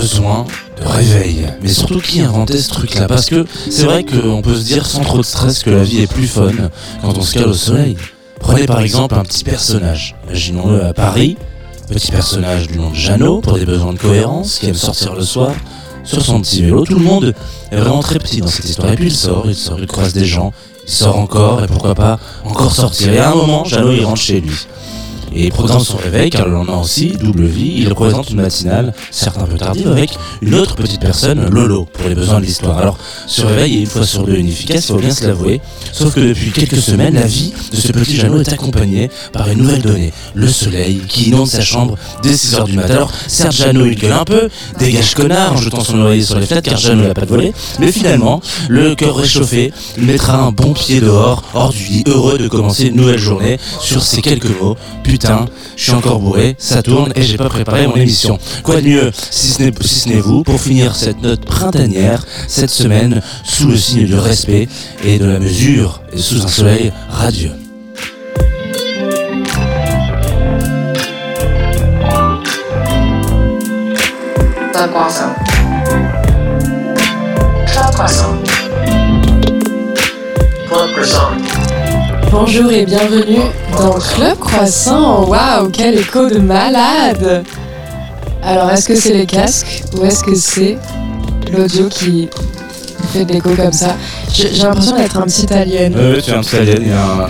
besoin de réveil Mais surtout qui a inventé ce truc-là? Parce que c'est vrai qu'on peut se dire sans trop de stress que la vie est plus fun quand on se cale au soleil. Prenez par exemple un petit personnage. Imaginons-le à Paris. Petit personnage du nom de Jeannot, pour des besoins de cohérence, qui aime sortir le soir sur son petit vélo. Tout le monde est vraiment très petit dans cette histoire. Et puis il sort, il sort, il croise des gens, il sort encore, et pourquoi pas encore sortir. Et à un moment, Jeannot, il rentre chez lui. Et programme son réveil, car le lendemain aussi, double vie, il représente une matinale, certes un peu tardive, avec une autre petite personne, Lolo, pour les besoins de l'histoire. Alors, ce réveil est une fois sur deux inefficace, il faut bien se l'avouer, sauf que depuis quelques semaines, la vie de ce petit Jeannot est accompagnée par une nouvelle donnée, le soleil, qui inonde sa chambre dès 6h du matin. Alors, certes, Jeannot, il gueule un peu, dégage connard, en jetant son oreiller sur les fenêtres, car Jeannot n'a pas de voler, mais finalement, le cœur réchauffé, il mettra un bon pied dehors, hors du lit, heureux de commencer une nouvelle journée sur ces quelques mots. Putain, je suis encore bourré, ça tourne et j'ai pas préparé mon émission. Quoi de mieux, si ce n'est vous, pour finir cette note printanière, cette semaine, sous le signe du respect et de la mesure, et sous un soleil radieux. Bonjour et bienvenue dans Club Croissant. Waouh, quel écho de malade Alors, est-ce que c'est les casques ou est-ce que c'est l'audio qui fait de l'écho comme ça? J'ai l'impression d'être un petit alien. Euh, tu es un petit alien,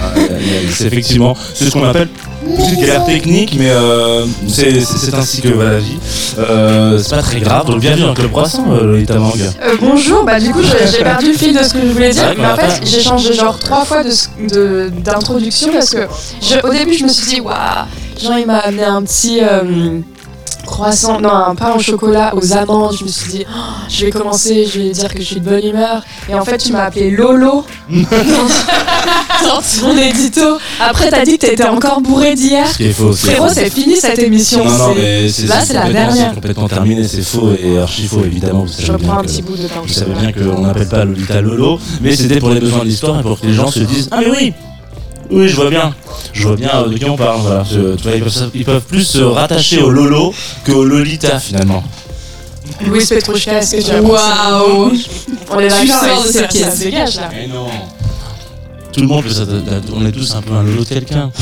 c'est effectivement, c'est ce qu'on appelle petite galère technique, mais euh, c'est ainsi que va la vie. Euh, c'est pas très grave, donc bienvenue dans le Club Croissant, euh, Lolita Mang. Euh, bonjour, bah du coup j'ai perdu le fil de ce que je voulais dire, mais en fait j'ai changé genre trois fois de- de- d'introduction parce que je- au début je me suis dit waouh, genre il m'a amené un petit croissant, non un pain au chocolat aux amandes, je me suis dit Oh, je vais commencer, je vais dire que je suis de bonne humeur et en fait tu m'as appelé Lolo dans ton édito. Après t'as dit que t'étais encore bourré d'hier. Ce qui est faux, Frérot c'est fini cette émission. Non, non, c'est- mais c'est Là, c'est la dernière. c'est complètement terminé, c'est faux et archi faux, évidemment. Vous savez Je bien reprends un que- petit bout de au Vous savez bien qu'on n'appelle pas Lolita Lolo, mais c'était pour les besoins de l'histoire et pour que les gens se disent Ah, mais oui Oui, je vois bien. Je vois bien de qui on parle. Voilà. Je- tu vois, ils, peuvent, ils peuvent plus se rattacher au Lolo qu'au Lolita finalement. Louis Petrouchka, est-ce que tu as Waouh On est Tu d'accord, sors de ça- cette pièce. Ça se dégage là. Mais non Tout le monde, peut on est tous un peu un Lolo de quelqu'un.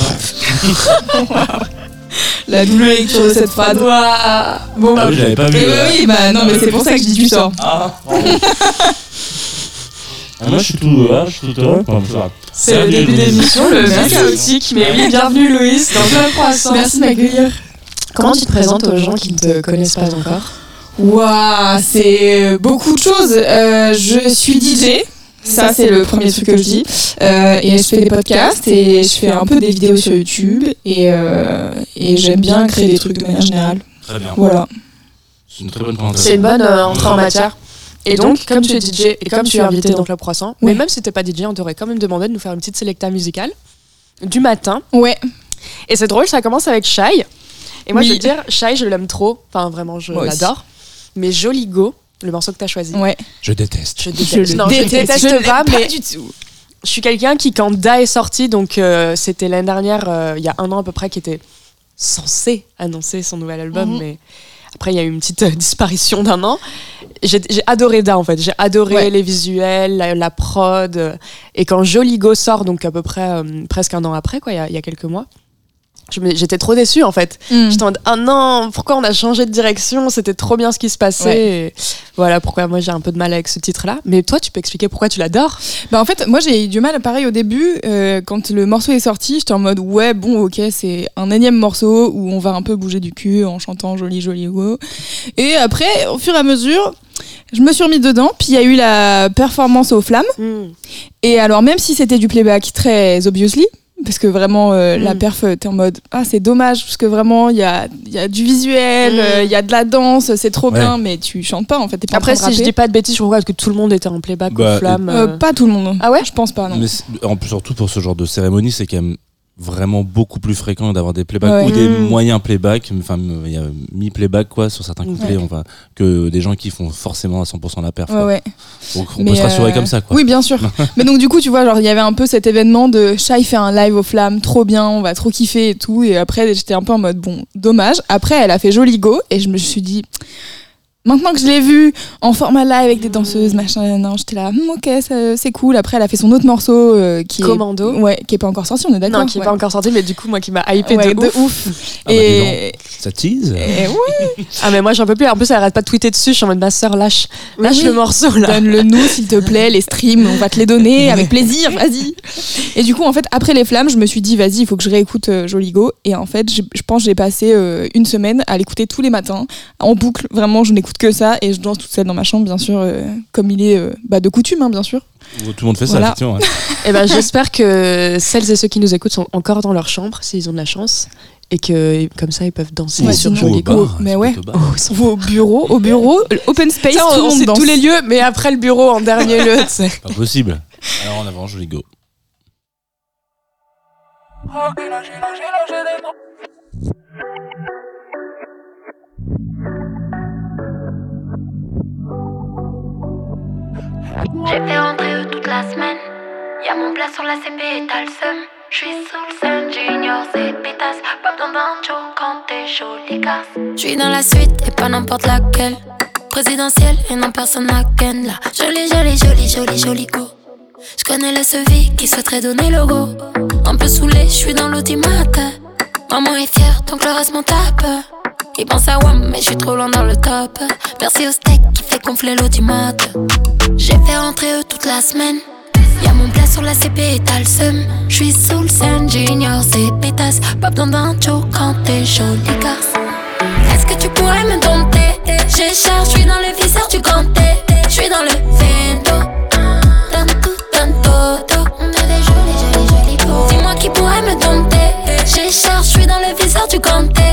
La double lecture de cette phrase. Bon, Ah oui, j'avais pas vu. Oui, bah non, mais c'est pour ça que je dis tu sors. Ah. Ah, moi je suis tout, ah, je suis tout heureux. C'est le début d'émission, le plus chaotique. Mais oui, bienvenue Louise dans le croissant. Merci de m'accueillir. Comment tu te présentes aux gens qui ne te connaissent pas encore? Waouh, c'est beaucoup de choses. Euh, je suis DJ. Ça, c'est le premier truc que je dis. Euh, et je fais des podcasts et je fais un peu des vidéos sur YouTube. Et, euh, et j'aime bien créer des trucs de manière générale. Très bien. Voilà. C'est une très bonne présentation. C'est une bonne euh, entrée en matière. Et donc, comme tu es DJ et comme tu es invité dans Club Croissant, mais même si t'es pas DJ, on t'aurait quand même demandé de nous faire une petite sélecta musicale du matin. Ouais. Et c'est drôle, ça commence avec Shai. Et moi, Oui. je veux dire, Shai, je l'aime trop. Enfin, vraiment, je Moi aussi. l'adore. Mais Joli Go, le morceau que t'as choisi, Ouais. Je déteste. je Je déteste. le non, je déteste Je pas, mais du tout. je suis quelqu'un qui, quand Da est sorti, donc euh, c'était l'année dernière, euh, il y a un an à peu près, qui était censé annoncer son nouvel album, Mhm. mais après il y a eu une petite euh, disparition d'un an. J'ai adoré Da en fait, j'ai adoré Ouais. les visuels, la, la prod, euh, et quand Joli Go sort, donc à peu près euh, presque un an après, quoi, il y a- il y, a quelques mois. J'étais trop déçue en fait. Mm. J'étais en mode, ah non, pourquoi on a changé de direction? C'était trop bien ce qui se passait. Voilà pourquoi moi j'ai un peu de mal avec ce titre-là. Mais toi, tu peux expliquer pourquoi tu l'adores? Bah en fait, moi j'ai eu du mal, pareil au début, euh, quand le morceau est sorti, j'étais en mode ouais, bon, ok, c'est un énième morceau où on va un peu bouger du cul en chantant joli, joli, wow. Et après, au fur et à mesure, Je me suis remis dedans, puis il y a eu la performance aux flammes. Hmm. Et alors, même si c'était du playback très obviously, parce que vraiment euh, la Mm. perf, t'es en mode ah c'est dommage parce que vraiment il y a, il y a du visuel, Mm. euh, il y a de la danse, c'est trop Ouais. bien, mais tu chantes pas en fait. Pas Après, si je dis pas de bêtises, je crois que tout le monde était en playback Bah, aux flammes. Euh, euh. pas tout le monde. Ah ouais? Je pense pas non. Mais c'est- en plus, surtout pour ce genre de cérémonie, c'est quand même vraiment beaucoup plus fréquent d'avoir des playbacks Ouais. ou des Mm. moyens playback, enfin il y a mi-playback quoi sur certains couplets, Ouais. enfin que des gens qui font forcément à 100% la perf. Ouais. Donc on Mais, peut se rassurer euh, comme ça quoi. Oui, bien sûr. mais donc du coup, tu vois, genre il y avait un peu cet événement de Shai fait un live aux flammes, trop bien, on va trop kiffer et tout. Et après, j'étais un peu en mode bon, dommage. Après, elle a fait Joli Go et je me suis dit. Maintenant que je l'ai vue en format live avec des danseuses, machin, non, j'étais là, Hum, ok, ça- c'est cool. Après, elle a fait son autre morceau euh, qui Commando. est, ouais, qui est pas encore sorti, on est d'accord. Non, qui est ouais. pas encore sorti, mais du coup, moi qui m'a hypé Ouais, de, ouf. Ah bah, et, Ça tease. et ouais, Ah, mais moi j'en peux plus. En plus, elle arrête pas de tweeter dessus. Je suis en mode ma soeur, lâche, lâche Oui. le morceau là. donne-le nous s'il te plaît, les streams, on va te les donner avec plaisir, vas-y. Et du coup, en fait, après les flammes, je me suis dit, vas-y, il faut que je réécoute euh, Joligo. Et en fait, je pense que j'ai passé euh, une semaine à l'écouter tous les matins, en boucle. Vraiment, je n'écoute que ça et je danse toute seule dans ma chambre, bien sûr, euh, comme il est euh, bah, de coutume, hein, bien sûr. Tout le monde fait ça Voilà. effectivement. ouais. Et ben, j'espère que celles et ceux qui nous écoutent sont encore dans leur chambre, s'ils ont de la chance, et que comme ça ils peuvent danser Ouais, sur Joligo. bar, mais ça ouais. au. Oh, ils sont- Au bureau, au bureau, open space, Ça, tout le on, on monde sait danse. tous les lieux, mais après le bureau en dernier lieu, tu sais. Pas possible. Alors en avant, joli go. J'ai fait rentrer eux toute la semaine. Y'a mon plat sur la CP et t'as le seum. J'suis sous le sun, junior, c'est pétasse. Pas besoin d'un show quand t'es jolie casse. J'suis dans la suite et pas n'importe laquelle. Présidentielle et non personne à ken là. Jolie, jolie, jolie, jolie, jolie go. J'connais le sevi qui souhaiterait donner le go. Un peu saoulé, j'suis dans l'automate. Maman est fière, donc le reste m'en tape. Il pense à WAM, mais j'suis trop loin dans le top. Merci au steak fait gonfler l'automate. J'ai fait rentrer eux toute la semaine. Y'a mon plat sur la CP et t'as le seum. J'suis sous le sun, junior, c'est pétasse. Pas besoin d'un show quand t'es jolie casse. Est-ce que tu pourrais me dompter? J'ai charge, j'suis dans le viseur du ganté. J'suis dans le tout, donne todo. On est des jolis, jolis, jolis. Dis-moi qui pourrait me dompter? J'ai charge, j'suis dans le viseur du ganté.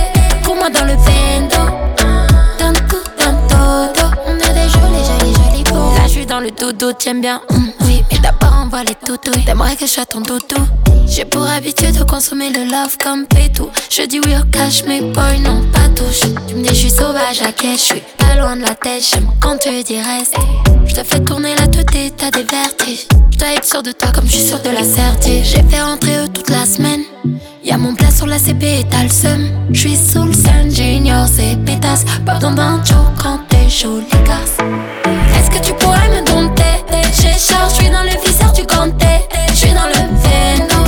Dodo, t'aimes bien. hum, oui, mais d'abord, on voit les toutouilles. T'aimerais que je sois ton doudou? J'ai pour habitude de consommer le love comme pétou. Je dis oui au cash, mais boy, non, pas touche. Tu me dis, je suis sauvage à caisse, je suis pas loin de la tête. J'aime quand tu dis reste. Je te fais tourner la tête et t'as des vertiges. Je dois être sûr de toi comme je suis sûr de la certitude. J'ai fait rentrer eux toute la semaine. Y'a mon plat sur la CP et t'as le seum. J'suis sous le sun, junior, c'est pétasse. Pas d'un show quand t'es les casse. Tu pourrais me dompter? J'ai charge, j'suis dans le viseur du ganté. J'suis dans le véno.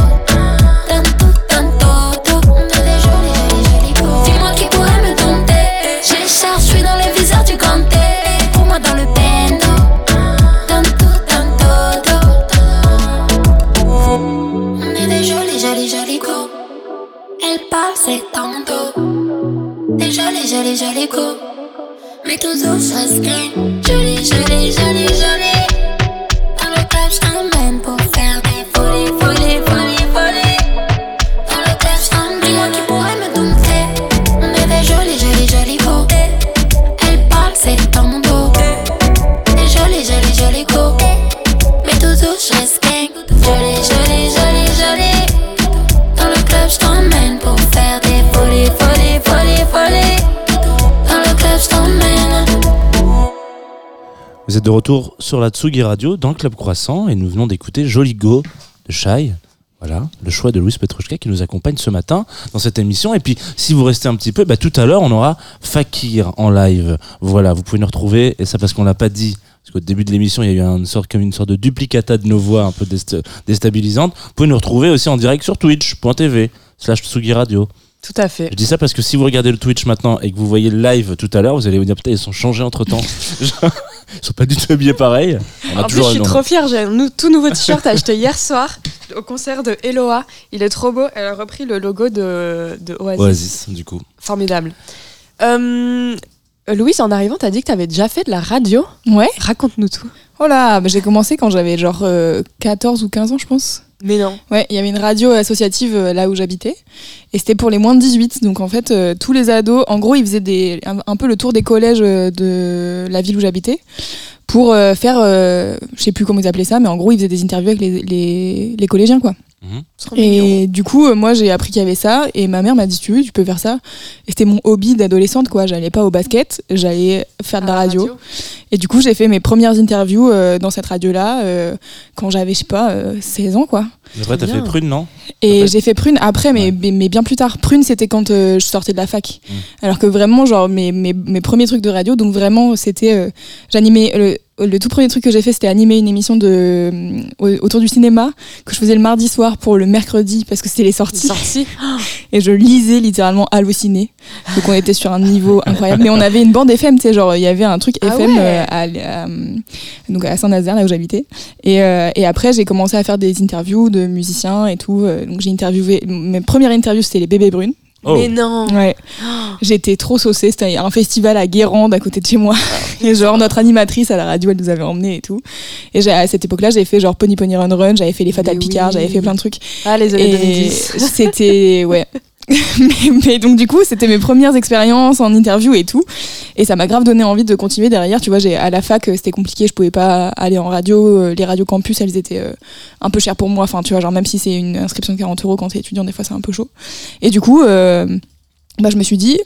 Tout, todo. On est des. Dis-moi qui pourrait me dompter. J'ai charge, j'suis dans le viseur du ganté. Pour moi dans le tout, donne todo. On est des jolis, jolis, jolis go. Elle parle, c'est ton dos. Des jolis, jolis, jolis go. Mais toujours je reste jolie, jolie. Dans Vous êtes de retour sur la Tsugi Radio dans le Club Croissant et nous venons d'écouter Joli Go de Shai. Voilà, le choix de Louis Petrouchka qui nous accompagne ce matin dans cette émission. Et puis, si vous restez un petit peu, bah, tout à l'heure, on aura Fakir en live. Voilà, vous pouvez nous retrouver, et ça parce qu'on l'a pas dit, parce qu'au début de l'émission, il y a eu une sorte, comme une sorte de duplicata de nos voix un peu déstabilisante. Vous pouvez nous retrouver aussi en direct sur twitch.tv slash Tsugi Radio. Tout à fait. Je dis ça parce que si vous regardez le Twitch maintenant et que vous voyez le live tout à l'heure, vous allez vous dire putain, ils sont changés entre temps. ils sont pas du tout habillés pareil. On a En plus, toujours je suis trop fière. J'ai un nou- tout nouveau t-shirt acheté hier soir au concert de Eloa. Il est trop beau. Elle a repris le logo de, de Oasis. Oasis, du coup. Formidable. Euh, Louise, en arrivant, t'as dit que t'avais déjà fait de la radio. Ouais. Raconte-nous tout. Oh là, bah, j'ai commencé quand j'avais genre euh, 14 ou 15 ans, je pense. Mais non. Ouais, il y avait une radio associative euh, là où j'habitais. Et c'était pour les moins de 18. Donc en fait, euh, tous les ados, en gros, ils faisaient des, un, peu le tour des collèges euh, de la ville où j'habitais pour faire, je sais plus comment ils appelaient ça, mais en gros, ils faisaient des interviews avec les, les, les collégiens, quoi. Et du coup, euh, moi, j'ai appris qu'il y avait ça, et ma mère m'a dit, tu veux, tu peux faire ça. Et c'était mon hobby d'adolescente, quoi. J'allais pas au basket, j'allais faire de la radio. Et du coup, j'ai fait mes premières interviews euh, dans cette radio-là euh, quand j'avais, je sais pas, euh, 16 ans, quoi. Et Après, t'as fait prune, non? Et j'ai fait prune après, mais, bien plus tard. Prune, c'était quand euh, je sortais de la fac. Mm. Alors que vraiment, genre, mes, mes, mes premiers trucs de radio, donc vraiment, c'était. euh, J'animais. Le, tout premier truc que j'ai fait, c'était animer une émission de, euh, au- autour du cinéma que je faisais le mardi soir pour le mercredi parce que c'était les sorties. Sorti. Et je lisais littéralement halluciné. Donc on était sur un niveau incroyable. Mais on avait une bande FM, tu sais, genre il y avait un truc Ah FM ouais. euh, à, à, donc à Saint-Nazaire, là où j'habitais. Et, euh, et après j'ai commencé à faire des interviews de musiciens et tout. Euh, Donc j'ai interviewé. Mes premières interviews c'était les bébés brunes. Oh, Mais non. Ouais. J'étais trop saucée. C'était un festival à Guérande à côté de chez moi. Et genre notre animatrice à la radio elle nous avait emmenés et tout. Et j'ai- à cette époque-là j'avais fait genre Pony Pony Run Run, j'avais fait les Fatal Picard, oui. j'avais fait plein de trucs. Ah, les années Et 2010. c'était ouais. mais, donc du coup, c'était mes premières expériences en interview et tout, et ça m'a grave donné envie de continuer derrière. Tu vois, j'ai à la fac, euh, c'était compliqué, je pouvais pas aller en radio. euh, Les radios campus, elles étaient euh, un peu chères pour moi. Enfin, tu vois, genre même si c'est une inscription de 40 euros quand t'es étudiant, des fois c'est un peu chaud. Et du coup, bah, je me suis dit,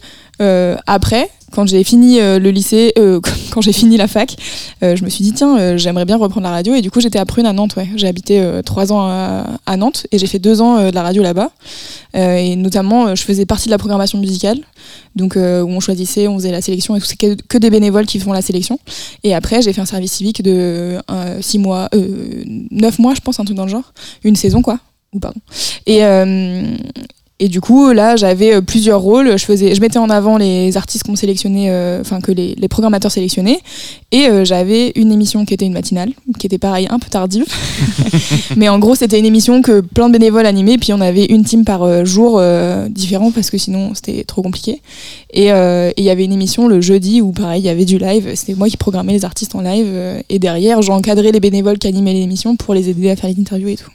après, quand j'ai fini euh, le lycée, euh, quand j'ai fini la fac, euh, je me suis dit, tiens, j'aimerais bien reprendre la radio. Et du coup, j'étais à Prune à Nantes, ouais. J'ai habité trois ans à, Nantes et j'ai fait deux ans de la radio là-bas. Et notamment, je faisais partie de la programmation musicale, donc où on choisissait, on faisait la sélection et tout. C'est que, que des bénévoles qui font la sélection. Et après, j'ai fait un service civique de six mois, neuf mois, je pense, un truc dans le genre, une saison quoi. Ou pardon. Et et du coup, là, j'avais euh, plusieurs rôles. Je faisais, je mettais en avant les artistes qu'on sélectionnait, euh, enfin que les, les programmateurs sélectionnaient. Et euh, j'avais une émission qui était une matinale, qui était pareil un peu tardive. Mais en gros, c'était une émission que plein de bénévoles animaient. Puis on avait une team par euh, jour différent parce que sinon c'était trop compliqué. Et il y avait une émission le jeudi où pareil, il y avait du live. C'était moi qui programmais les artistes en live. et derrière, j'encadrais les bénévoles qui animaient l'émission pour les aider à faire les interviews et tout.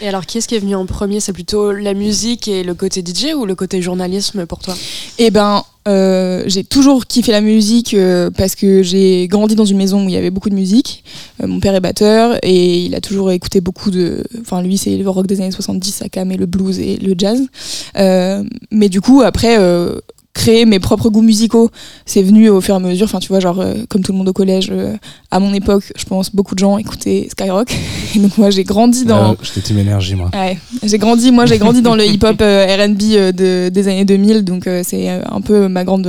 Et alors, qui est-ce qui est venu en premier? C'est plutôt la musique et le côté DJ ou le côté journalisme pour toi? Eh ben, euh, j'ai toujours kiffé la musique euh, parce que j'ai grandi dans une maison où il y avait beaucoup de musique. Euh, mon père est batteur et il a toujours écouté beaucoup de. Enfin, lui, c'est le rock des années 70, ça et le blues et le jazz. Mais du coup, après. Créer mes propres goûts musicaux c'est venu au fur et à mesure enfin tu vois genre euh, comme tout le monde au collège euh, à mon époque je pense beaucoup de gens écoutaient Skyrock et donc moi j'ai grandi dans Euh, J'étais team énergie, moi. Ouais, j'ai grandi, moi j'ai grandi dans le hip-hop R&B de, des années 2000, donc c'est un peu ma grande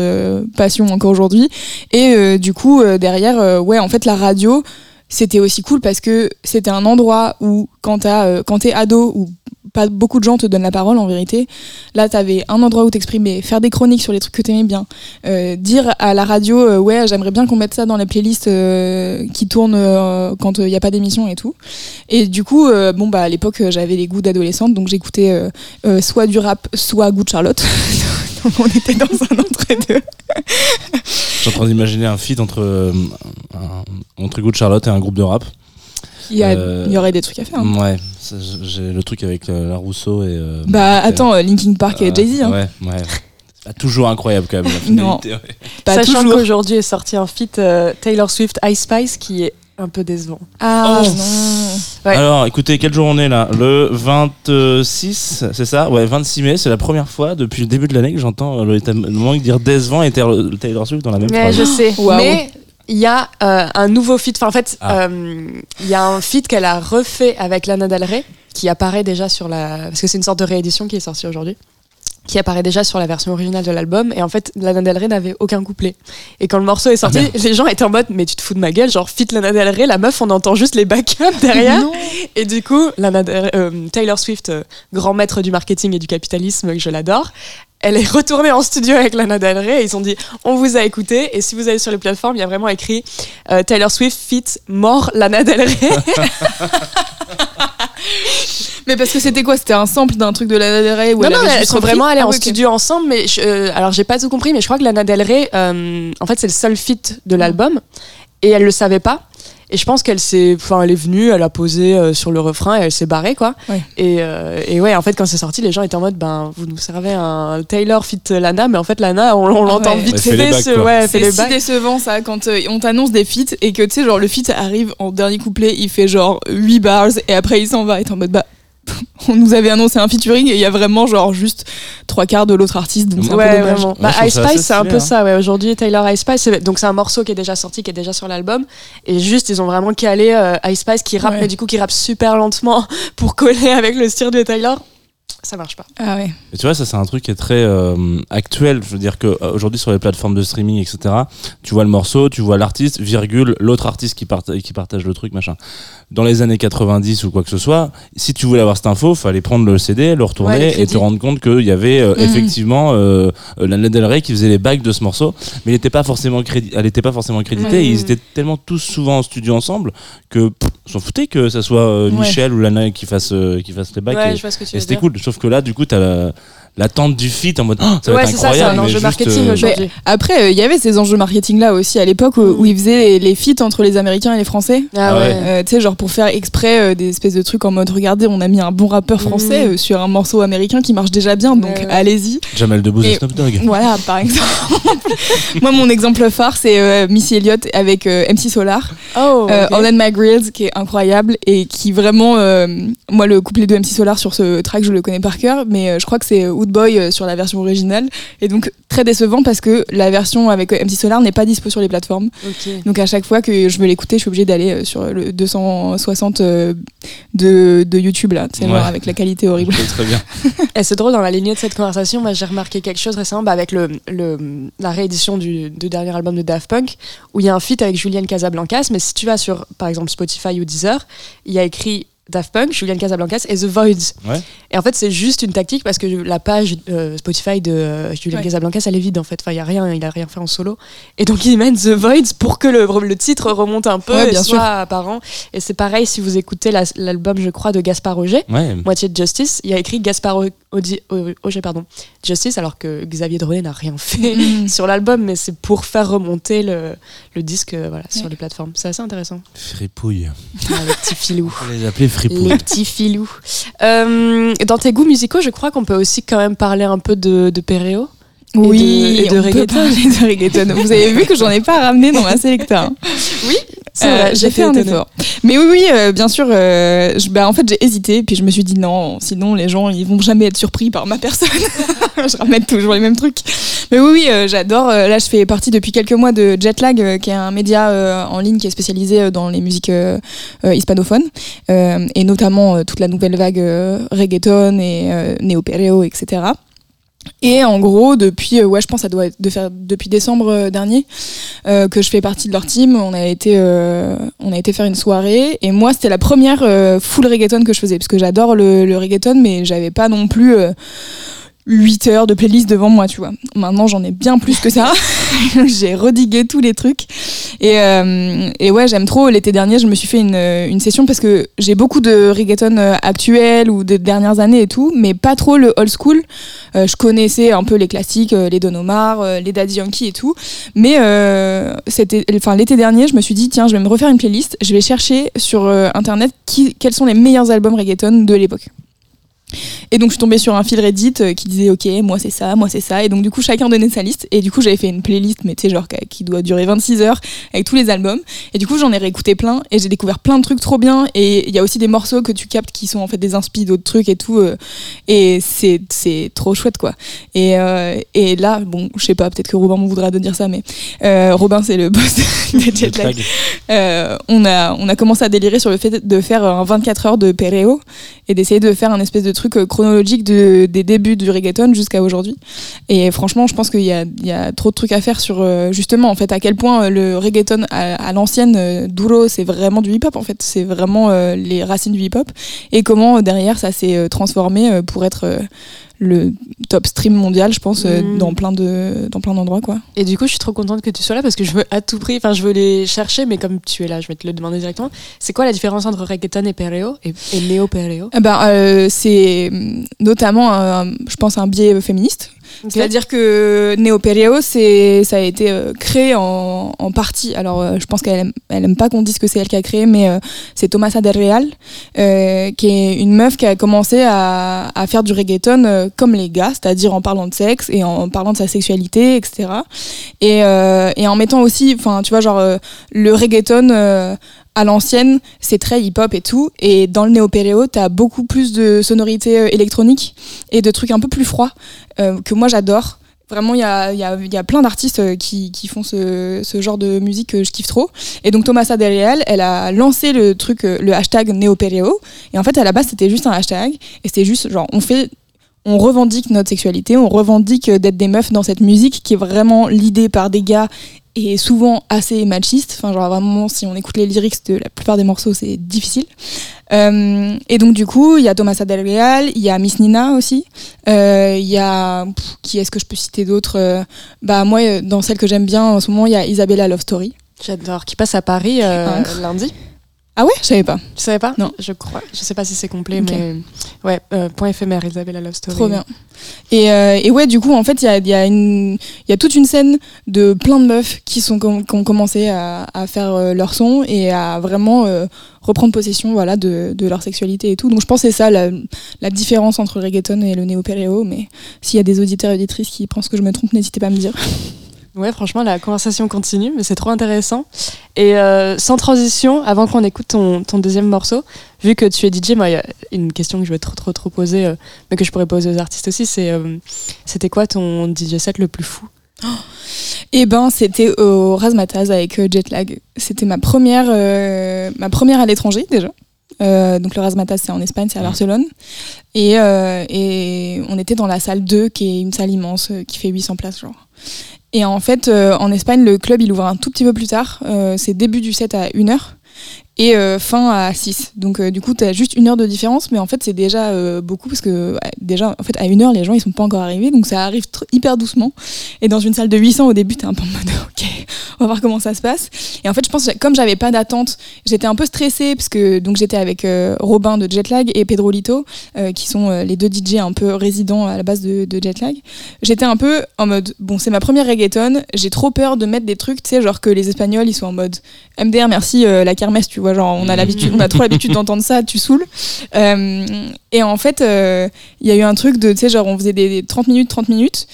passion encore aujourd'hui. Et du coup, derrière, ouais, en fait, la radio, c'était aussi cool parce que c'était un endroit où, quand t'as, euh, quand t'es ado, où pas beaucoup de gens te donnent la parole en vérité, là t'avais un endroit où t'exprimer, faire des chroniques sur les trucs que t'aimais bien, euh, dire à la radio, euh, ouais, j'aimerais bien qu'on mette ça dans les playlists euh, qui tournent quand il n'y a pas d'émission et tout. Et du coup, bon, bah, à l'époque, j'avais les goûts d'adolescente, donc j'écoutais soit du rap, soit goût de Charlotte. donc on était dans un entre-deux. Je suis en train d'imaginer un feat entre, euh, un- entre Good Charlotte et un groupe de rap. Il y, a- Euh, il y aurait des trucs à faire. hein. Ouais, j'ai le truc avec euh, la Rousseau et. euh, Bah, et- attends, euh, Linkin Park et euh, Jay-Z. hein. Ouais, ouais. C'est pas toujours incroyable quand même. La Non. finalité, ouais. Pas Sachant qu'aujourd'hui est sorti un feat euh, Taylor Swift Ice Spice qui est un peu décevant. Ah, Oh. non. Ouais. Alors, écoutez, quel jour on est là? Le 26, c'est ça? Ouais, 26 mai, c'est la première fois depuis le début de l'année que j'entends le, le moment de dire décevant et Taylor Swift dans la même Mais phrase. je sais. Waouh. Mais il y a euh, un nouveau feat. Enfin, en fait, Ah. euh, il y a un feat qu'elle a refait avec Lana Del Rey qui apparaît déjà sur la. Parce que c'est une sorte de réédition qui est sortie aujourd'hui. Qui apparaît déjà sur la version originale de l'album. Et en fait, Lana Del Rey n'avait aucun couplet. Et quand le morceau est sorti, Ah, les gens étaient en mode Mais tu te fous de ma gueule Genre, feat Lana Del Rey, la meuf, on entend juste les backups derrière. Non. Et du coup, Lana Del- euh, Taylor Swift, euh, grand maître du marketing et du capitalisme, que je l'adore, elle est retournée en studio avec Lana Del Rey et ils ont dit on vous a écouté et si vous allez sur les plateformes il y a vraiment écrit euh, Taylor Swift fit mort Lana Del Rey Mais parce que c'était quoi? C'était un sample d'un truc de Lana Del Rey ou non, elle non, avait elles juste sont repris? vraiment allées Ah en oui, ok. studio ensemble, mais je- euh, alors j'ai pas tout compris, mais je crois que Lana Del Rey, euh, en fait, c'est le seul feat de l'album, et elle le savait pas. Et je pense qu'elle s'est, enfin, elle est venue, elle a posé euh, sur le refrain et elle s'est barrée, quoi. Ouais. Et, euh, et ouais, en fait, quand c'est sorti, les gens étaient en mode, ben, vous nous servez un Taylor fit Lana, mais en fait, Lana, on, on l'entend ouais. vite fait ouais, C'est les si décevant ça quand euh, on t'annonce des feats et que tu sais genre le feat arrive en dernier couplet, il fait genre 8 bars et après il s'en va et t'es en mode bah on nous avait annoncé un featuring et il y a vraiment genre juste trois quarts de l'autre artiste donc c'est un peu Ouais, dommage. Moi, Bah, Ice Spice, c'est un peu hein. ça, ouais. Aujourd'hui, Taylor Ice Spice, c'est- donc c'est un morceau qui est déjà sorti, qui est déjà sur l'album. Et juste, ils ont vraiment calé euh, Ice Spice qui rappe, Ouais. mais du coup, qui rappe super lentement pour coller avec le style de Taylor. Ça marche pas. Ah ouais. Et tu vois, ça c'est un truc qui est très euh, actuel. Je veux dire que euh, aujourd'hui sur les plateformes de streaming, etc. Tu vois le morceau, tu vois l'artiste, virgule l'autre artiste qui, parta- qui partage le truc, machin. Dans les années 90 ou quoi que ce soit, si tu voulais avoir cette info, fallait prendre le CD, le retourner Ouais, et te rendre compte qu'il y avait euh, Mhm. effectivement euh, Lana Del Rey qui faisait les bacs de ce morceau, mais il était pas forcément elle n'était pas forcément créditée. Et ils étaient tellement tous souvent en studio ensemble que pff, s'en foutait que ça soit euh, Ouais. Michel ou Lana qui fasse euh, qui fasse les bacs. ouais, et- et c'était cool, sauf que là, du coup, t'as la- l'attente du feat en mode Oh, ça va Ouais, être c'est ça, c'est incroyable. un mais enjeu juste, marketing euh, aujourd'hui. Après euh, il y avait ces enjeux marketing là aussi à l'époque où, où ils faisaient les feats entre les Américains et les Français. Ah ouais. ouais. Euh, tu sais, genre pour faire exprès euh, des espèces de trucs en mode regardez, on a mis un bon rappeur français euh, sur un morceau américain qui marche déjà bien, donc allez-y. Jamel Debbouze et Et- Snoop Dogg. Voilà, par exemple. Moi, mon exemple phare, c'est euh, Missy Elliott avec euh, MC Solar. Oh, Euh, ok. All in My Grills qui est incroyable et qui vraiment euh, moi le couplet de MC Solar sur ce track je le connais par cœur mais euh, je crois que c'est Woodboy euh, sur la version originale. Et donc très décevant parce que la version avec euh, MC Solar n'est pas dispo sur les plateformes. Donc à chaque fois que je veux l'écouter je suis obligée d'aller euh, sur le 260 euh, de, de YouTube là. Ouais. genre avec la qualité horrible. Très bien. Et c'est drôle, dans la lignée de cette conversation, moi, j'ai remarqué quelque chose récemment bah, avec le, le, la réédition du, du dernier album de Daft Punk, où il y a un feat avec Julian Casablancas, mais si tu vas sur, par exemple, Spotify ou Deezer, il y a écrit Daft Punk, Julian Casablancas et The Voids. Ouais. Et en fait, c'est juste une tactique parce que la page euh, Spotify de euh, Julian Ouais. Casablancas, elle est vide en fait. Enfin, il y a rien, il a rien fait en solo. Et donc, ils mettent The Voids pour que le, le titre remonte un peu Ouais, et bien soit sûr. apparent. Et c'est pareil si vous écoutez la- l'album, je crois, de Gaspard Roger. Ouais. Moitié de Justice, il y a écrit Gaspard Auger, pardon, Justice, alors que Xavier Drolet n'a rien fait Mm. sur l'album, mais c'est pour faire remonter le, le disque euh, voilà, sur les plateformes. C'est assez intéressant. Fripouille. Ah, les petits filous. On les Les petits filous. Euh, dans tes goûts musicaux, je crois qu'on peut aussi quand même parler un peu de, de Péréo. oui et de on peut reggaeton. parler de reggaeton vous avez vu que j'en ai pas ramené dans ma sélecta hein. C'est Euh, j'ai fait un étonnée. effort. Mais oui, oui, euh, bien sûr. euh, je- bah, en fait, j'ai hésité, puis je me suis dit non, sinon les gens ils vont jamais être surpris par ma personne. je ramène toujours les mêmes trucs. Mais oui, oui, j'adore. là, je fais partie depuis quelques mois de Jetlag, qui est un média en ligne qui est spécialisé dans les musiques hispanophones, et notamment toute la nouvelle vague reggaeton et néo-perreo, etc. Et en gros, depuis, euh, ouais, je pense ça doit être de faire depuis décembre euh, dernier euh, que je fais partie de leur team. On a été, on a été faire une soirée et moi c'était la première euh, full reggaeton que je faisais parce que j'adore le, le reggaeton, mais j'avais pas non plus 8 heures de playlist devant moi, tu vois. Maintenant j'en ai bien plus que ça. J'ai redigué tous les trucs et, euh, et ouais, j'aime trop. L'été dernier, je me suis fait une, une session parce que j'ai beaucoup de reggaeton euh, actuel ou des dernières années et tout, mais pas trop le old school. Euh, je connaissais un peu les classiques, euh, les Don Omar, euh, les Daddy Yankee et tout. Mais euh, c'était, enfin, l'été dernier, je me suis dit, tiens, je vais me refaire une playlist. Je vais chercher sur euh, Internet qui, quels sont les meilleurs albums reggaeton de l'époque. Et donc je suis tombée sur un fil Reddit euh, qui disait ok moi c'est ça, moi c'est ça. Et donc du coup chacun donnait sa liste. Et du coup j'avais fait une playlist mais tu sais genre qui- doit durer 26 heures avec tous les albums. Et du coup j'en ai réécouté plein et j'ai découvert plein de trucs trop bien. Et il y a aussi des morceaux que tu captes qui sont en fait des inspi d'autres trucs et tout euh, et c'est c'est trop chouette quoi. Et, euh, et là bon je sais pas peut-être que Robin m'en voudra de dire ça mais euh, Robin c'est le boss Jetlag. euh, on, a, on a commencé à délirer sur le fait de faire un 24 heures de Pereo et d'essayer de faire un espèce de truc euh, chronologique de, des débuts du reggaeton jusqu'à aujourd'hui. Et franchement, je pense qu'il y y a trop de trucs à faire sur euh, justement en fait à quel point euh, le reggaeton à, à l'ancienne, duro, c'est vraiment du hip-hop en fait. C'est vraiment les racines du hip-hop et comment derrière ça s'est transformé pour être le top stream mondial, je pense, euh, Mm. dans plein de dans plein d'endroits quoi. Et du coup, je suis trop contente que tu sois là parce que je veux à tout prix, enfin, je veux les chercher, mais comme tu es là, je vais te le demander directement. C'est quoi la différence entre reggaeton et perreo et, et néo perreo Eh ben, euh, c'est hum, notamment, un- je pense, un biais féministe. C'est-à-dire que Neo Pereo, c'est, ça a été euh, créé en, en partie. Alors, euh, je pense qu'elle aime, elle aime pas qu'on dise que c'est elle qui a créé, mais euh, c'est Tomasa Del Real, qui est une meuf qui a commencé à, à faire du reggaeton comme les gars, c'est-à-dire en parlant de sexe et en parlant de sa sexualité, etc. Et, et en mettant aussi, enfin, tu vois, genre, le reggaeton. À l'ancienne, c'est très hip-hop et tout. Et dans le néo-péréo, t'as beaucoup plus de sonorités euh, électroniques et de trucs un peu plus froids euh, que moi j'adore. Vraiment, il y a, y, a, y a plein d'artistes euh, qui, qui font ce, ce genre de musique que je kiffe trop. Et donc Thomasa Del Real, elle a lancé le truc, le hashtag néo-péréo. Et en fait, à la base, c'était juste un hashtag. Et c'était juste genre, on fait on revendique notre sexualité, on revendique d'être des meufs dans cette musique qui est vraiment l'idée par des gars et souvent assez machiste. Enfin, genre vraiment, si on écoute les lyrics de la plupart des morceaux, c'est difficile. Euh, et donc, du coup, il y a Tomasa Del Real, il y a Miss Nina aussi. Euh, Il y a. pff, qui est-ce que je peux citer d'autres Euh, Bah, moi, dans celle que j'aime bien en ce moment, il y a Isabella Love Story. J'adore. Qui passe à Paris euh, lundi. Ah ouais? Je savais pas. Tu savais pas? Non. Je crois. Je sais pas si c'est complet, mais ouais. euh, point éphémère, Isabella Love Story. Trop bien. Et, euh, et ouais, du coup, en fait, il y a, y, a y a toute une scène de plein de meufs qui, sont, com- qui ont commencé à, à faire euh, leur son et à vraiment euh, reprendre possession voilà, de, de leur sexualité et tout. Donc je pense que c'est ça la, la différence entre le reggaeton et le néo-péréo. Mais s'il y a des auditeurs et auditrices qui pensent que je me trompe, n'hésitez pas à me dire. Ouais, franchement, la conversation continue, mais c'est trop intéressant. Et euh, sans transition, avant qu'on écoute ton, ton deuxième morceau, vu que tu es DJ, moi, il y a une question que je vais trop, trop, trop poser, euh, mais que je pourrais poser aux artistes aussi, c'est euh, c'était quoi ton DJ set le plus fou? Et ben, c'était au Razmataz avec euh, Jetlag. C'était ma première, euh, ma première à l'étranger déjà. Euh, donc le Razmataz, c'est en Espagne, c'est à Barcelone. Et, euh, et on était dans la salle 2, qui est une salle immense, euh, qui fait 800 places, genre. Et en fait, euh, en Espagne, le club, il ouvre un tout petit peu plus tard. Euh, c'est début du set à 1h et euh, fin à 6. Donc euh, du coup, tu as juste une heure de différence, mais en fait, c'est déjà euh, beaucoup parce que euh, déjà, en fait, à 1h, les gens, ils sont pas encore arrivés, donc ça arrive hyper doucement. Et dans une salle de 800, au début, t'es un peu en mode, ok, on va voir comment ça se passe. Et en fait, je pense, comme j'avais pas d'attente, j'étais un peu stressée parce que donc j'étais avec euh, Robin de Jetlag et Pedro Lito, euh, qui sont euh, les deux DJ un peu résidents à la base de, de Jetlag. J'étais un peu en mode, bon, c'est ma première reggaeton, j'ai trop peur de mettre des trucs, tu sais, genre que les Espagnols, ils sont en mode, MDR, merci, la kermesse, tu vois, genre, on a l'habitude, on a trop l'habitude d'entendre ça, tu saoules. Et en fait, il y a eu un truc de, tu sais, genre, on faisait des, des 30 minutes, 30 minutes.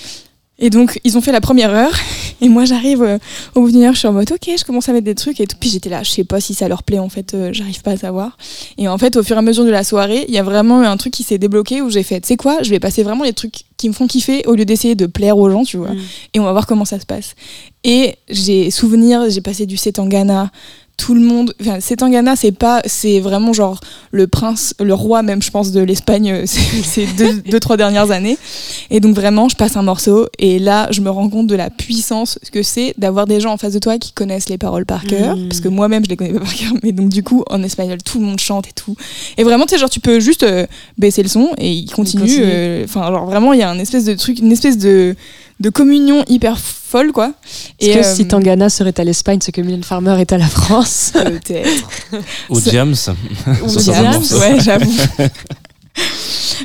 Et donc, ils ont fait la première heure. Et moi, j'arrive euh, au bout d'une heure, je suis en mode, ok, je commence à mettre des trucs et tout. Puis j'étais là, je sais pas si ça leur plaît, en fait, euh, j'arrive pas à savoir. Et en fait, au fur et à mesure de la soirée, il y a vraiment eu un truc qui s'est débloqué où j'ai fait, tu sais quoi, je vais passer vraiment les trucs qui me font kiffer au lieu d'essayer de plaire aux gens, tu vois. Mm. Et on va voir comment ça se passe. Et j'ai souvenir, j'ai passé du Setangana. Tout le monde, enfin, Setangana, c'est pas, c'est vraiment genre le prince, le roi même, je pense, de l'Espagne euh, ces deux, deux, trois dernières années. Et donc vraiment, je passe un morceau et là, je me rends compte de la puissance que c'est d'avoir des gens en face de toi qui connaissent les paroles par cœur, Mhm. parce que moi-même, je les connais pas par cœur. Mais donc du coup, en espagnol, tout le monde chante et tout. Et vraiment, tu sais, genre, tu peux juste euh, baisser le son et il continue. continue. euh, Enfin, genre vraiment, il y a un espèce de truc, une espèce de de communion hyper folle, quoi. Est-ce que euh, si Tangana serait à l'Espagne, ce que Mylène Farmer est à la France peut-être. Ou James. Ou ça. ouais, j'avoue.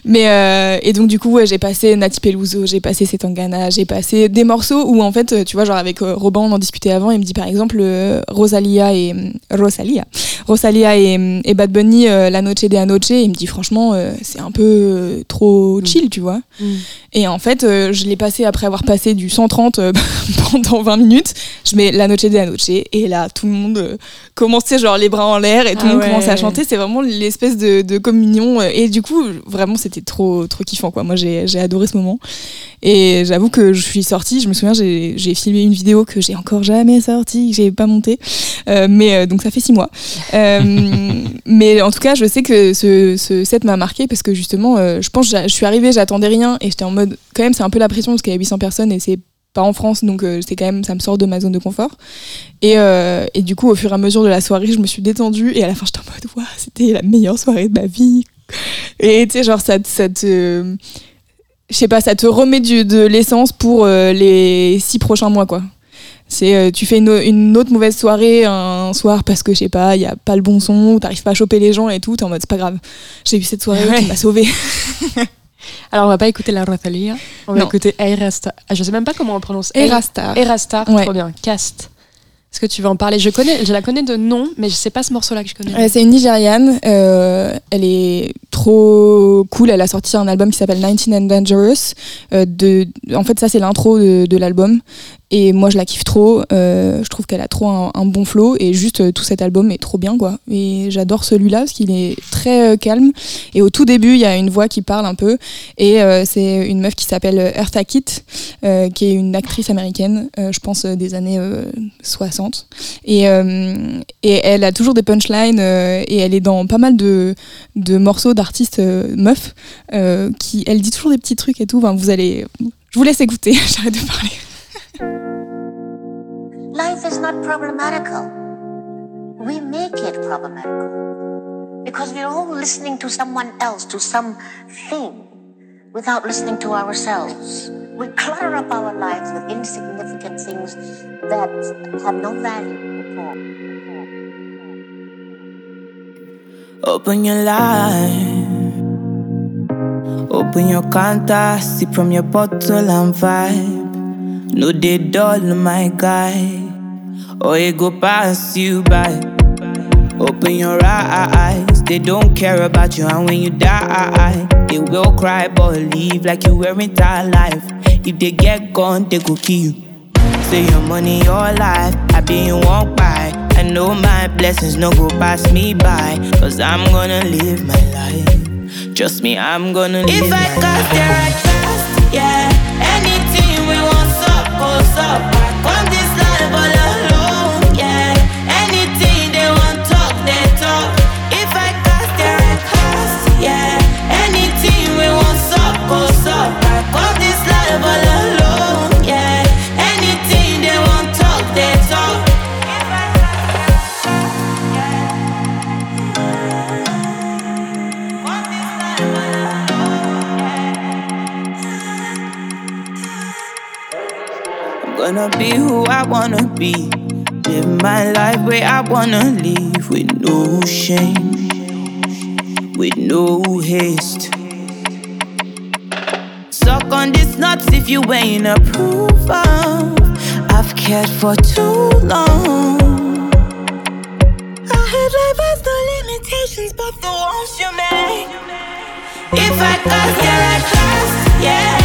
Mais euh, et donc du coup ouais, j'ai passé Nati Peluso, j'ai passé Setangana, j'ai passé des morceaux où en fait euh, tu vois genre avec euh, Robin on en discutait avant, il me dit par exemple euh, Rosalia et Rosalia, Rosalia et, et Bad Bunny La Noche de Anoche, il me dit franchement c'est un peu trop Mm. chill tu vois. Mm. Et en fait je l'ai passé après avoir passé du 130 euh, pendant 20 minutes, je mets La Noche de Anoche et là tout le monde commençait genre les bras en l'air et tout Ah le monde ouais. commençait à chanter, c'est vraiment l'espèce de, de communion et du coup vraiment c'était trop trop kiffant quoi. Moi j'ai j'ai adoré ce moment et j'avoue que je suis sortie, je me souviens j'ai j'ai filmé une vidéo que j'ai encore jamais sortie, que j'ai pas montée, Euh, mais euh, donc ça fait six mois. Euh, mais en tout cas je sais que ce, ce set m'a marqué parce que justement euh, je pense je suis arrivée, j'attendais rien et j'étais en mode quand même c'est un peu la pression parce qu'il y a 800 personnes et c'est pas en France donc euh, c'est quand même ça me sort de ma zone de confort et, euh, et du coup au fur et à mesure de la soirée je me suis détendue et à la fin j'étais en mode waouh c'était la meilleure soirée de ma vie et tu sais genre ça, te- ça te je sais pas, ça te remet du, de l'essence pour euh, les six prochains mois, quoi. C'est, euh, tu fais une, une autre mauvaise soirée un soir parce que, je sais pas, il y a pas le bon son, t'arrives pas à choper les gens et tout, t'es en mode, c'est pas grave. J'ai eu cette soirée Ouais. qui m'a sauvée. Alors, on va pas écouter la Rosalia. On va Non. écouter Erastar. Ah, je sais même pas comment on prononce. Erastar. Erastar, Ouais. trop bien. Cast. Est-ce que tu veux en parler? Je, connais, je la connais de nom, mais je sais pas ce morceau-là que je connais. Euh, c'est une Nigériane. Euh, elle est trop cool. Elle a sorti un album qui s'appelle 19 and Dangerous. Euh, en fait, ça, c'est l'intro de, l'album. Et moi, je la kiffe trop. Je trouve qu'elle a trop un, bon flow. Et juste, tout cet album est trop bien, quoi. Et j'adore celui-là parce qu'il est très calme. Et au tout début, il y a une voix qui parle un peu. Et c'est une meuf qui s'appelle Eartha qui est une actrice américaine, je pense, des années 60 intéressante. Et, euh, et elle a toujours des punchlines euh, et elle est dans pas mal de, de morceaux d'artistes euh, meufs euh, qui, elle dit toujours des petits trucs et tout. Enfin, vous allez, je vous laisse écouter, j'arrête de parler. Life is not problematical. We make it problematical because we're all listening to someone else, to some thing, without listening to ourselves. We clutter up our lives with insignificant things that have no value. Open your life. Open your counter, sip from your bottle and vibe. No, they dull, my guy. Or it go pass you by. Open your eyes, they don't care about you, and when you die, they will cry but leave like you weren't alive. If they get gone, they go kill you. Say your money, your life, I be you walk by. I know my blessings no go pass me by. Cause I'm gonna live my life. Trust me, I'm gonna live If I my cast life. the right cast, yeah. Anything we want up, goes oh, up. Gonna be who I wanna be. Live my life where I wanna live with no shame, with no haste. Suck on these nuts if you ain't approve of. I've cared for too long. I heard life has no limitations, but the ones you make. If I cast, yeah, I cast, yeah.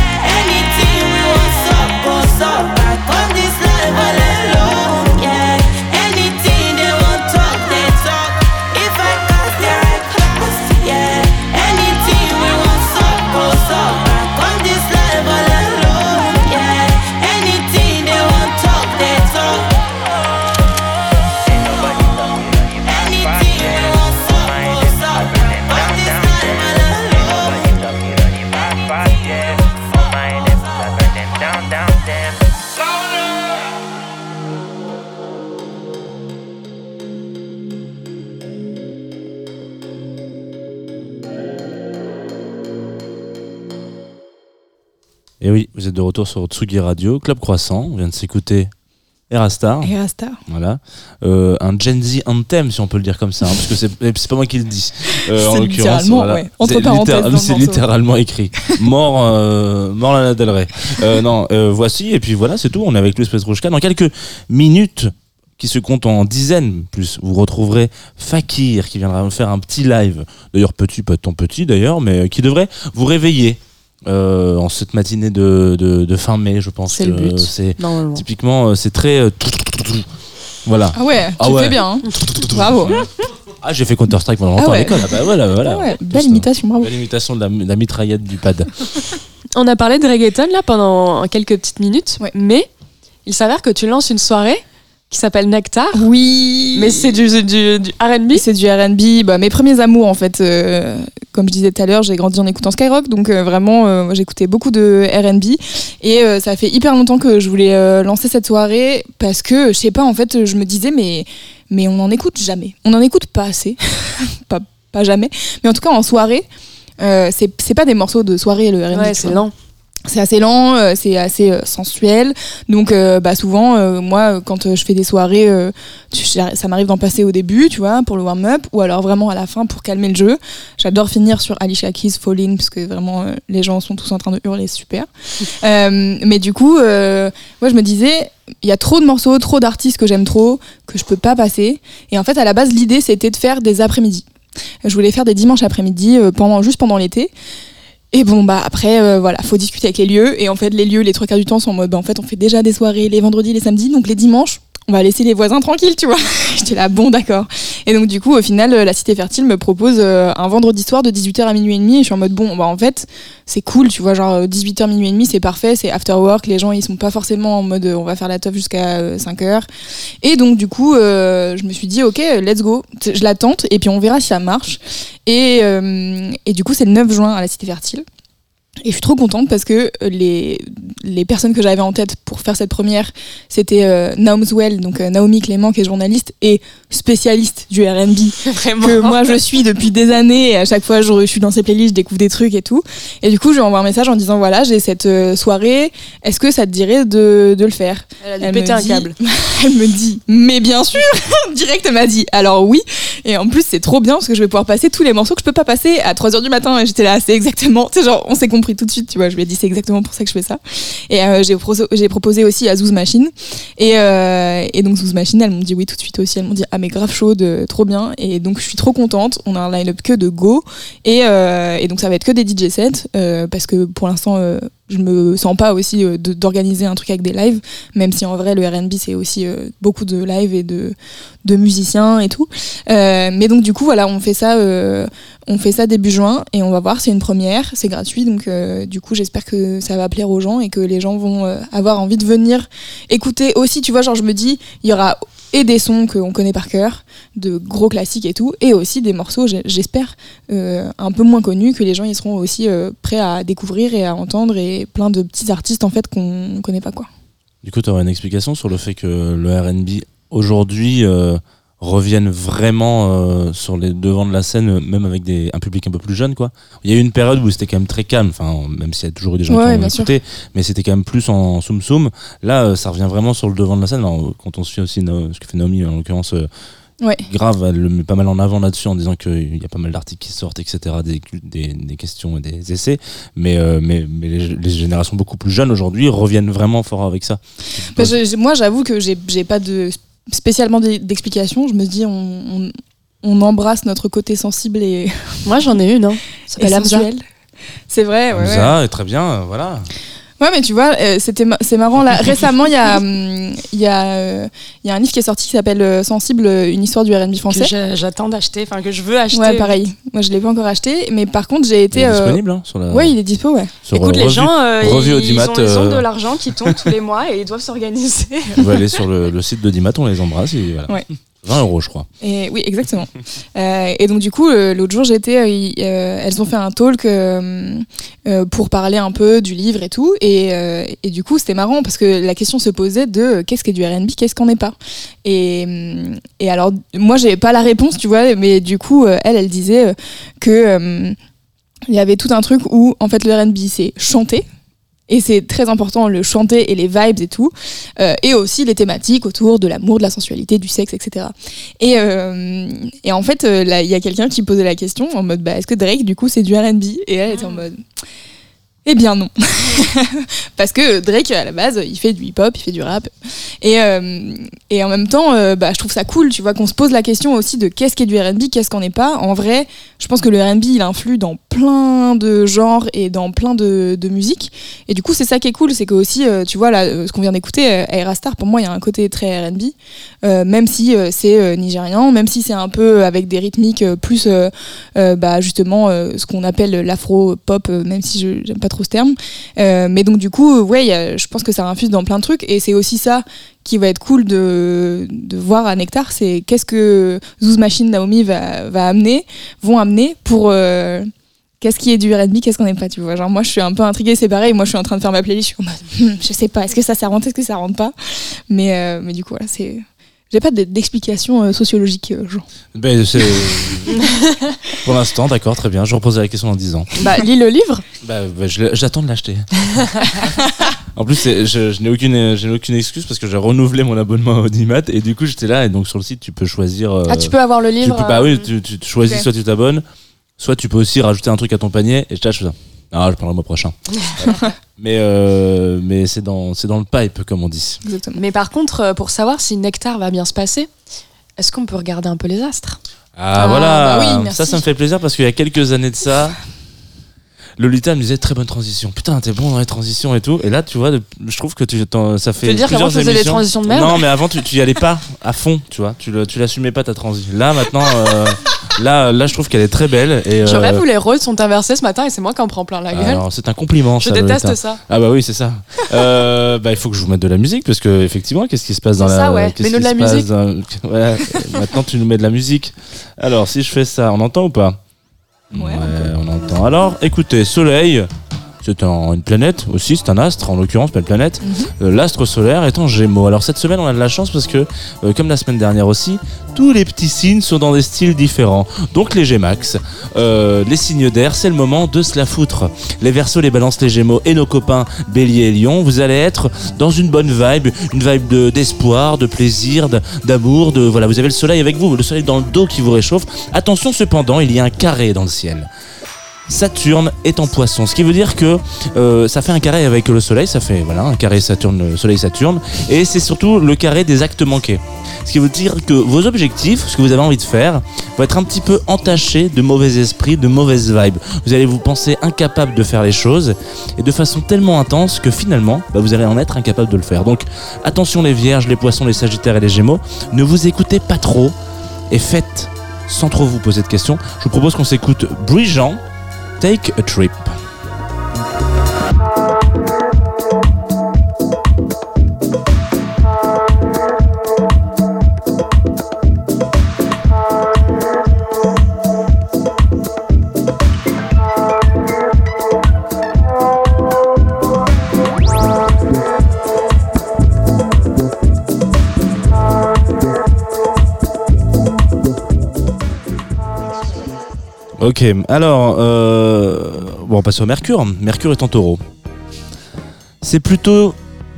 De retour sur Tsugi Radio, Club Croissant. On vient de s'écouter Erastar. Et Rasta. Voilà. Euh, un Gen Z anthem, si on peut le dire comme ça, hein, parce que c'est pas moi qui le dis. euh, en C'est l'occurrence, voilà. ouais. C'est littéralement écrit. Mort, euh, mort Lana Del Rey. Non, voici, et puis voilà, c'est tout. On est avec Louis Petrouchka. Dans quelques minutes, qui se comptent en dizaines plus, vous retrouverez Fakir qui viendra nous faire un petit live. D'ailleurs, petit, pas tant petit d'ailleurs, mais qui devrait vous réveiller. Euh, en cette matinée de, de, de fin mai, je pense C'est que le but. c'est typiquement euh, c'est très euh, voilà. Ah ouais, tu Ah ouais. fais bien. hein. Bravo. Ah, j'ai fait Counter Strike pendant longtemps Ah ouais. à l'école. Ah bah voilà, voilà. Ah ouais, belle imitation, bravo. Belle imitation de la, de la mitraillette du pad. On a parlé de reggaeton là pendant quelques petites minutes, Ouais. mais il s'avère que tu lances une soirée qui s'appelle Nectar, Oui. mais c'est du, du, du RB. C'est du R&B, bah, mes premiers amours en fait. euh, comme je disais tout à l'heure, j'ai grandi en écoutant Skyrock, donc euh, vraiment, euh, j'écoutais beaucoup de R&B et euh, ça fait hyper longtemps que je voulais euh, lancer cette soirée parce que je sais pas, en fait, je me disais mais mais on n'en écoute jamais, on n'en écoute pas assez, pas pas jamais, mais en tout cas en soirée, euh, c'est c'est pas des morceaux de soirée le R&B. Ouais, c'est lent. C'est assez lent, euh, c'est assez euh, sensuel. Donc, euh, bah, souvent, euh, moi, quand je fais des soirées, euh, tu- ça m'arrive d'en passer au début, tu vois, pour le warm-up, ou alors vraiment à la fin pour calmer le jeu. J'adore finir sur Alicia Keys Falling, parce que vraiment, euh, les gens sont tous en train de hurler, c'est super. Euh, mais du coup, euh, moi, je me disais, il y a trop de morceaux, trop d'artistes que j'aime trop, que je peux pas passer. Et en fait, à la base, l'idée, c'était de faire des après-midi. Je voulais faire des dimanches après-midi, euh, pendant, juste pendant l'été. Et bon, bah après, euh, voilà, faut discuter avec les lieux. Et en fait, les lieux, les trois quarts du temps, sont en mode, bah, en fait, on fait déjà des soirées les vendredis, les samedis, donc les dimanches, on va laisser les voisins tranquilles, tu vois. J'étais là, bon, d'accord. Et donc, du coup, au final, euh, la Cité Fertile me propose euh, un vendredi soir de 18h à minuit et demi. Et je suis en mode, bon, bah en fait, c'est cool, tu vois, genre 18h, minuit et demi, c'est parfait, c'est after work. Les gens, ils sont pas forcément en mode, euh, on va faire la teuf jusqu'à 5h. Et donc, du coup, euh, je me suis dit, ok, let's go. Je la tente, et puis on verra si ça marche. Et, euh, et du coup, c'est le 9 juin à la Cité Fertile. Et je suis trop contente parce que euh, les, les personnes que j'avais en tête pour faire cette première, c'était euh, Naomi Well, donc euh, Naomi Clément, qui est journaliste et spécialiste du RB, que moi je suis depuis des années. Et à chaque fois, je, je suis dans ses playlists, je découvre des trucs et tout. Et du coup, je lui envoie un message en disant voilà, j'ai cette euh, soirée, est-ce que ça te dirait de, de le faire? Elle a dû Elle péter me un dit- câble. Elle me dit mais bien sûr Direct, elle m'a dit alors oui. Et en plus, c'est trop bien parce que je vais pouvoir passer tous les morceaux que je peux pas passer à 3h du matin. Et j'étais là, c'est exactement, tu sais, genre, on s'est compris tout de suite, tu vois. Je lui ai dit, c'est exactement pour ça que je fais ça. Et euh, j'ai proposé, aussi à Zouz Machine. Et, euh, et donc, Zouz Machine, elles m'ont dit oui tout de suite aussi. Elles m'ont dit, ah, mais grave chaude, trop bien. Et donc, je suis trop contente. On a un line-up que de go. Et, euh, et donc, ça va être que des DJ sets euh, parce que pour l'instant, je me sens pas aussi euh, d'organiser un truc avec des lives, même si en vrai, le RB, c'est aussi euh, beaucoup de live et de, musiciens et tout. Euh, mais donc du coup voilà, on fait ça, on fait ça début juin et on va voir. C'est une première, c'est gratuit, donc du coup j'espère que ça va plaire aux gens et que les gens vont avoir envie de venir écouter aussi. Tu vois, genre je me dis, il y aura et des sons qu'on connaît par cœur, de gros classiques et tout, et aussi des morceaux, j'espère, euh, un peu moins connus que les gens ils seront aussi euh, prêts à découvrir et à entendre et plein de petits artistes en fait qu'on connaît pas quoi. Du coup, tu aurais une explication sur le fait que le RB aujourd'hui euh, revienne vraiment euh, sur les devants de la scène, euh, même avec des, un public un peu plus jeune. Quoi. Il y a eu une période où c'était quand même très calme, enfin, même s'il y a toujours eu des gens Ouais, qui ont sûr. écouté, mais c'était quand même plus en soum soum. Là, euh, ça revient vraiment sur le devant de la scène. Alors, quand on se fait aussi ce que fait Naomi, en l'occurrence, euh, Ouais. grave, elle le met pas mal en avant là-dessus en disant qu'il y a pas mal d'articles qui sortent, etc., des, des, des questions et des essais. Mais, euh, mais, mais les, les générations beaucoup plus jeunes aujourd'hui reviennent vraiment fort avec ça. Bah, je- moi, j'avoue que j'ai pas de spécialement d'e- d'explication. Je me dis, on, on, on embrasse notre côté sensible et, Moi, j'en ai une. Hein. Ça et s'appelle Hamza. sensuel. C'est vrai, ouais, ouais. Ça, et très bien, euh, voilà. Ouais, mais tu vois, euh, c'était ma- c'est marrant là. Récemment, il y a hum, il y a euh, il y a un livre qui est sorti qui s'appelle euh, Sensible, une histoire du R&B Que français. j'a- j'attends d'acheter, enfin que je veux acheter. Ouais, pareil. Moi, je l'ai pas encore acheté, mais par contre, j'ai Il été. est euh, disponible hein, sur la. Ouais, il est dispo, ouais. sur, Écoute, les Revue. gens, euh, Revue ils, Audimat, ont, ils ont de l'argent qui tombe tous les mois et ils doivent s'organiser. On va aller sur le, le site de Dimat, on les embrasse. Et voilà. Ouais. 20 euros, je crois. Et oui, exactement. Euh, et donc du coup, euh, l'autre jour, j'étais, euh, elles ont fait un talk pour parler un peu du livre et tout. Et, du coup, c'était marrant parce que la question se posait de qu'est-ce qui est du R&B, qu'est-ce qu'on n'est pas? Et, alors, moi, j'avais pas la réponse, tu vois, mais du coup, elle, elle disait que il y avait tout un truc où en fait le R&B c'est chanter. Et c'est très important le chanter et les vibes et tout, Euh, et aussi les thématiques autour de l'amour, de la sensualité, du sexe, etc. Et, euh, et en fait, euh, il y a quelqu'un qui posait la question en mode bah, est-ce que Drake, du coup, c'est du RB Et elle était en mode eh bien non. Parce que Drake, à la base, il fait du hip-hop, il fait du rap. Et, euh, et en même temps, euh, bah, je trouve ça cool, tu vois, qu'on se pose la question aussi de qu'est-ce qui est du RB, qu'est-ce qu'on n'est pas. En vrai, je pense que le RB, il influe dans plein de genres et dans plein de, de musiques. Et du coup, c'est ça qui est cool, c'est que aussi, euh, tu vois, là, ce qu'on vient d'écouter, Aira Star, pour moi, il y a un côté très RB. Même si c'est nigérian, même si c'est un peu avec des rythmiques plus, bah, justement, ce qu'on appelle l'afro-pop, même si je j'aime pas trop ce terme. Euh, mais donc, du coup, euh, ouais, je pense que ça infuse dans plein de trucs. Et c'est aussi ça qui va être cool de, de voir à Nectar, c'est qu'est-ce que Zouz Machine Naomi va, va amener, vont amener pour. euh, Qu'est-ce qui est du R&B, qu'est-ce qu'on n'aime pas, tu vois. Genre, moi, je suis un peu intriguée, c'est pareil. Moi, je suis en train de faire ma playlist, je sais pas, est-ce que ça, ça rentre, est-ce que ça rentre pas mais, mais du coup, voilà, c'est, J'ai pas d'explication euh, sociologique, euh, genre. Ben, Pour l'instant, d'accord, très bien. Je reposerai la question dans 10 ans. Bah, lis le livre. Bah, bah, j'attends de l'acheter. en plus, je, je n'ai aucune, je n'ai aucune excuse parce que j'ai renouvelé mon abonnement à Audimat et du coup, j'étais là. Et donc, sur le site, tu peux choisir. euh, Ah, tu peux avoir le tu livre. peux- bah euh, oui, tu, tu- tu choisis soit tu t'abonnes, soit tu peux aussi rajouter un truc à ton panier. Et je tâche ça. Ah, je prendrai le mois prochain. Mais euh, mais c'est dans, dans le pipe, comme on dit. Exactement. Mais par contre, euh, pour savoir si Nectar va bien se passer, est-ce qu'on peut regarder un peu les astres? Ah, Ah, voilà, bah oui, ça ça me fait plaisir parce qu'il y a quelques années de ça, Lolita me disait très bonne transition. Putain, t'es bon dans les transitions et tout. Et là, tu vois, je trouve que tu, ça fait veux dire qu'avant, je faisais des transitions de merde Non, mais avant, tu, tu y allais pas à fond, tu vois. Tu, le- tu l'assumais pas ta transition. Là, maintenant, euh, là, là, je trouve qu'elle est très belle. Et, Je euh, rêve où les rôles sont inversés ce matin et c'est moi qui en prends plein la gueule. alors, c'est un compliment. je ça, déteste Lolita. ça. Ah bah oui, c'est ça. Euh, bah il faut que je vous mette de la musique parce que effectivement, qu'est-ce qui se passe dans la ça, ouais. qu'est-ce Mets-nous qui de la se passe musique. dans- Ouais, maintenant tu nous mets de la musique. Alors, si je fais ça, on entend ou pas? Ouais, on entend. Alors, écoutez, Soleil, c'est un- une planète aussi, c'est un astre en l'occurrence, pas une planète. Mhm. Euh, L'astre solaire est en Gémeaux. Alors cette semaine, on a de la chance parce que, euh, comme la semaine dernière aussi, tous les petits signes sont dans des styles différents. Donc les Gémax, euh, les signes d'air, c'est le moment de se la foutre. Les Verseaux, les Balances, les Gémeaux et nos copains Bélier et Lion, vous allez être dans une bonne vibe, une vibe de- d'espoir, de, plaisir, de- d'amour, de voilà, vous avez le soleil avec vous, le soleil dans le dos qui vous réchauffe. Attention cependant, il y a un carré dans le ciel. Saturne est en poisson, ce qui veut dire que euh, ça fait un carré avec le Soleil, ça fait voilà un carré Saturne, Soleil Saturne, et c'est surtout le carré des actes manqués. Ce qui veut dire que vos objectifs, ce que vous avez envie de faire, vont être un petit peu entachés de mauvais esprits, de mauvaises vibes. Vous allez vous penser incapable de faire les choses, et de façon tellement intense que finalement, bah, vous allez en être incapable de le faire. Donc attention les Vierges, les Poissons, les Sagittaires et les Gémeaux, ne vous écoutez pas trop et faites sans trop vous poser de questions. Je vous propose qu'on s'écoute Bridgeant. Take a trip. Ok, alors, euh, bon, on passe au Mercure. Mercure est en taureau. C'est plutôt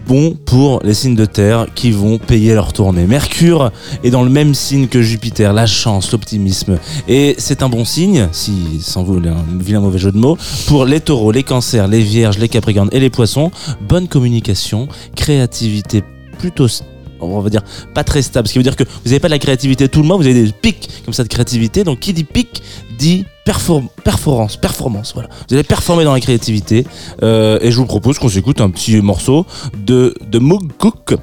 bon pour les signes de terre qui vont payer leur tournée. Mercure est dans le même signe que Jupiter, la chance, l'optimisme. Et c'est un bon signe, si sans vous un vilain mauvais jeu de mots, pour les taureaux, les cancers, les vierges, les capricornes et les poissons. Bonne communication, créativité plutôt on va dire pas très stable, ce qui veut dire que vous n'avez pas de la créativité tout le mois, vous avez des pics comme ça de créativité. Donc qui dit pic dit perform- performance, performance. Voilà, vous allez performer dans la créativité. Euh, et je vous propose qu'on s'écoute un petit morceau de de Moog Cook.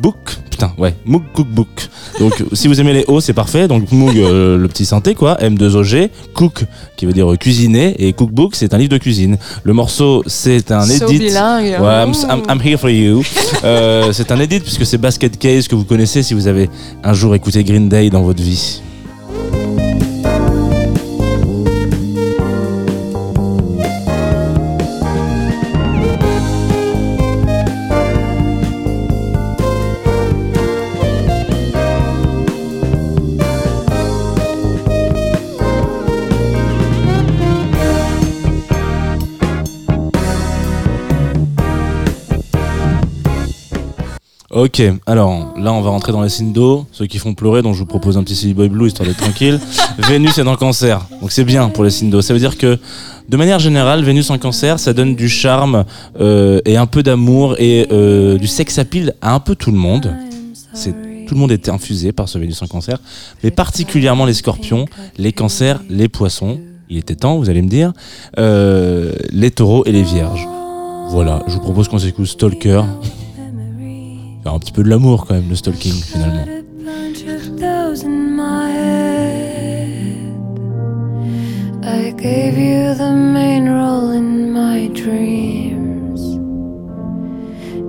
Book, putain, ouais, Moog Cook Book. Donc, si vous aimez les O, c'est parfait. Donc, Moog, euh, le petit synthé, quoi, M2OG, Cook, qui veut dire cuisiner, et Cookbook, c'est un livre de cuisine. Le morceau, c'est un So edit. bilingue. Ouais, I'm, I'm- I'm here for you. Euh, c'est un edit puisque c'est Basket Case que vous connaissez si vous avez un jour écouté Green Day dans votre vie. Ok, alors là on va rentrer dans les signes d'eau, ceux qui font pleurer, donc je vous propose un petit Silly Boy Blue histoire d'être tranquille. Vénus est dans cancer, donc c'est bien pour les signes d'eau. Ça veut dire que de manière générale, Vénus en cancer, ça donne du charme euh, et un peu d'amour et euh, du sex appeal à un peu tout le monde. C'est tout le monde est infusé par ce Vénus en cancer, mais particulièrement les scorpions, les cancers, les poissons. Il était temps, vous allez me dire, euh, les taureaux et les vierges. Voilà, je vous propose qu'on s'écoute Stalker. Un petit peu de l'amour quand même, le stalking finalement.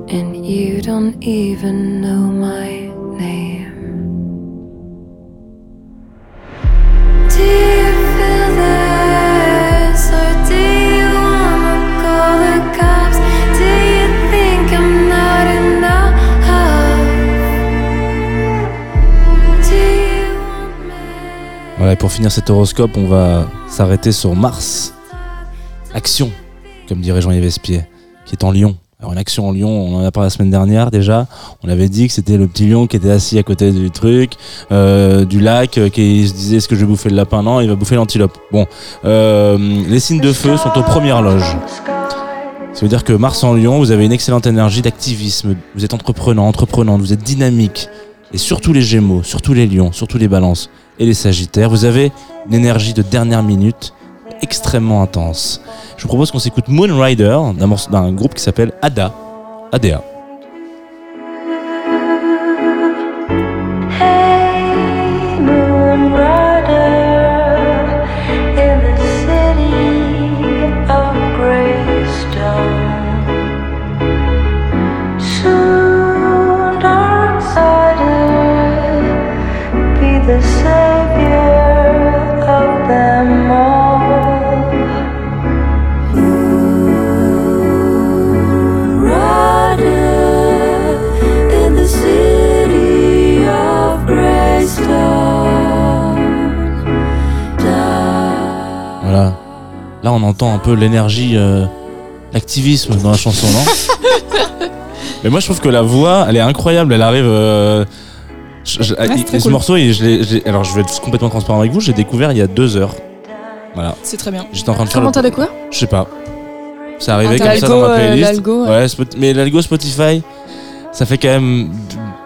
And you don't even know my et pour finir cet horoscope, on va s'arrêter sur Mars. Action, comme dirait Jean-Yves Espier, qui est en Lion. Alors une action en Lion, on en a parlé la semaine dernière déjà. On avait dit que c'était le petit lion qui était assis à côté du truc, euh, du lac, euh, qui se disait est-ce que je vais bouffer le lapin? Non, il va bouffer l'antilope. Bon, euh, les signes de feu sont aux premières loges. Ça veut dire que Mars en Lion, vous avez une excellente énergie d'activisme. Vous êtes entreprenant, entreprenante, vous êtes dynamique. Et surtout les Gémeaux, surtout les Lions, surtout les Balances et les Sagittaires, vous avez une énergie de dernière minute extrêmement intense. Je vous propose qu'on s'écoute Moon Rider d'un morceau- d'un groupe qui s'appelle Ada. ADA. Là, on entend un peu l'énergie, euh, l'activisme dans la chanson, non Mais moi, je trouve que la voix, elle est incroyable. Elle arrive. euh, je- je- ce cool. morceau, il- je alors je vais être complètement transparent avec vous, j'ai découvert il y a deux heures. Voilà. C'est très bien. J'étais en train de faire. Comment le- de quoi Je sais pas. C'est arrivé Ah, comme ça dans ma euh, playlist. l'algo, ouais. ouais, Spot- mais l'algo Spotify, ça fait quand même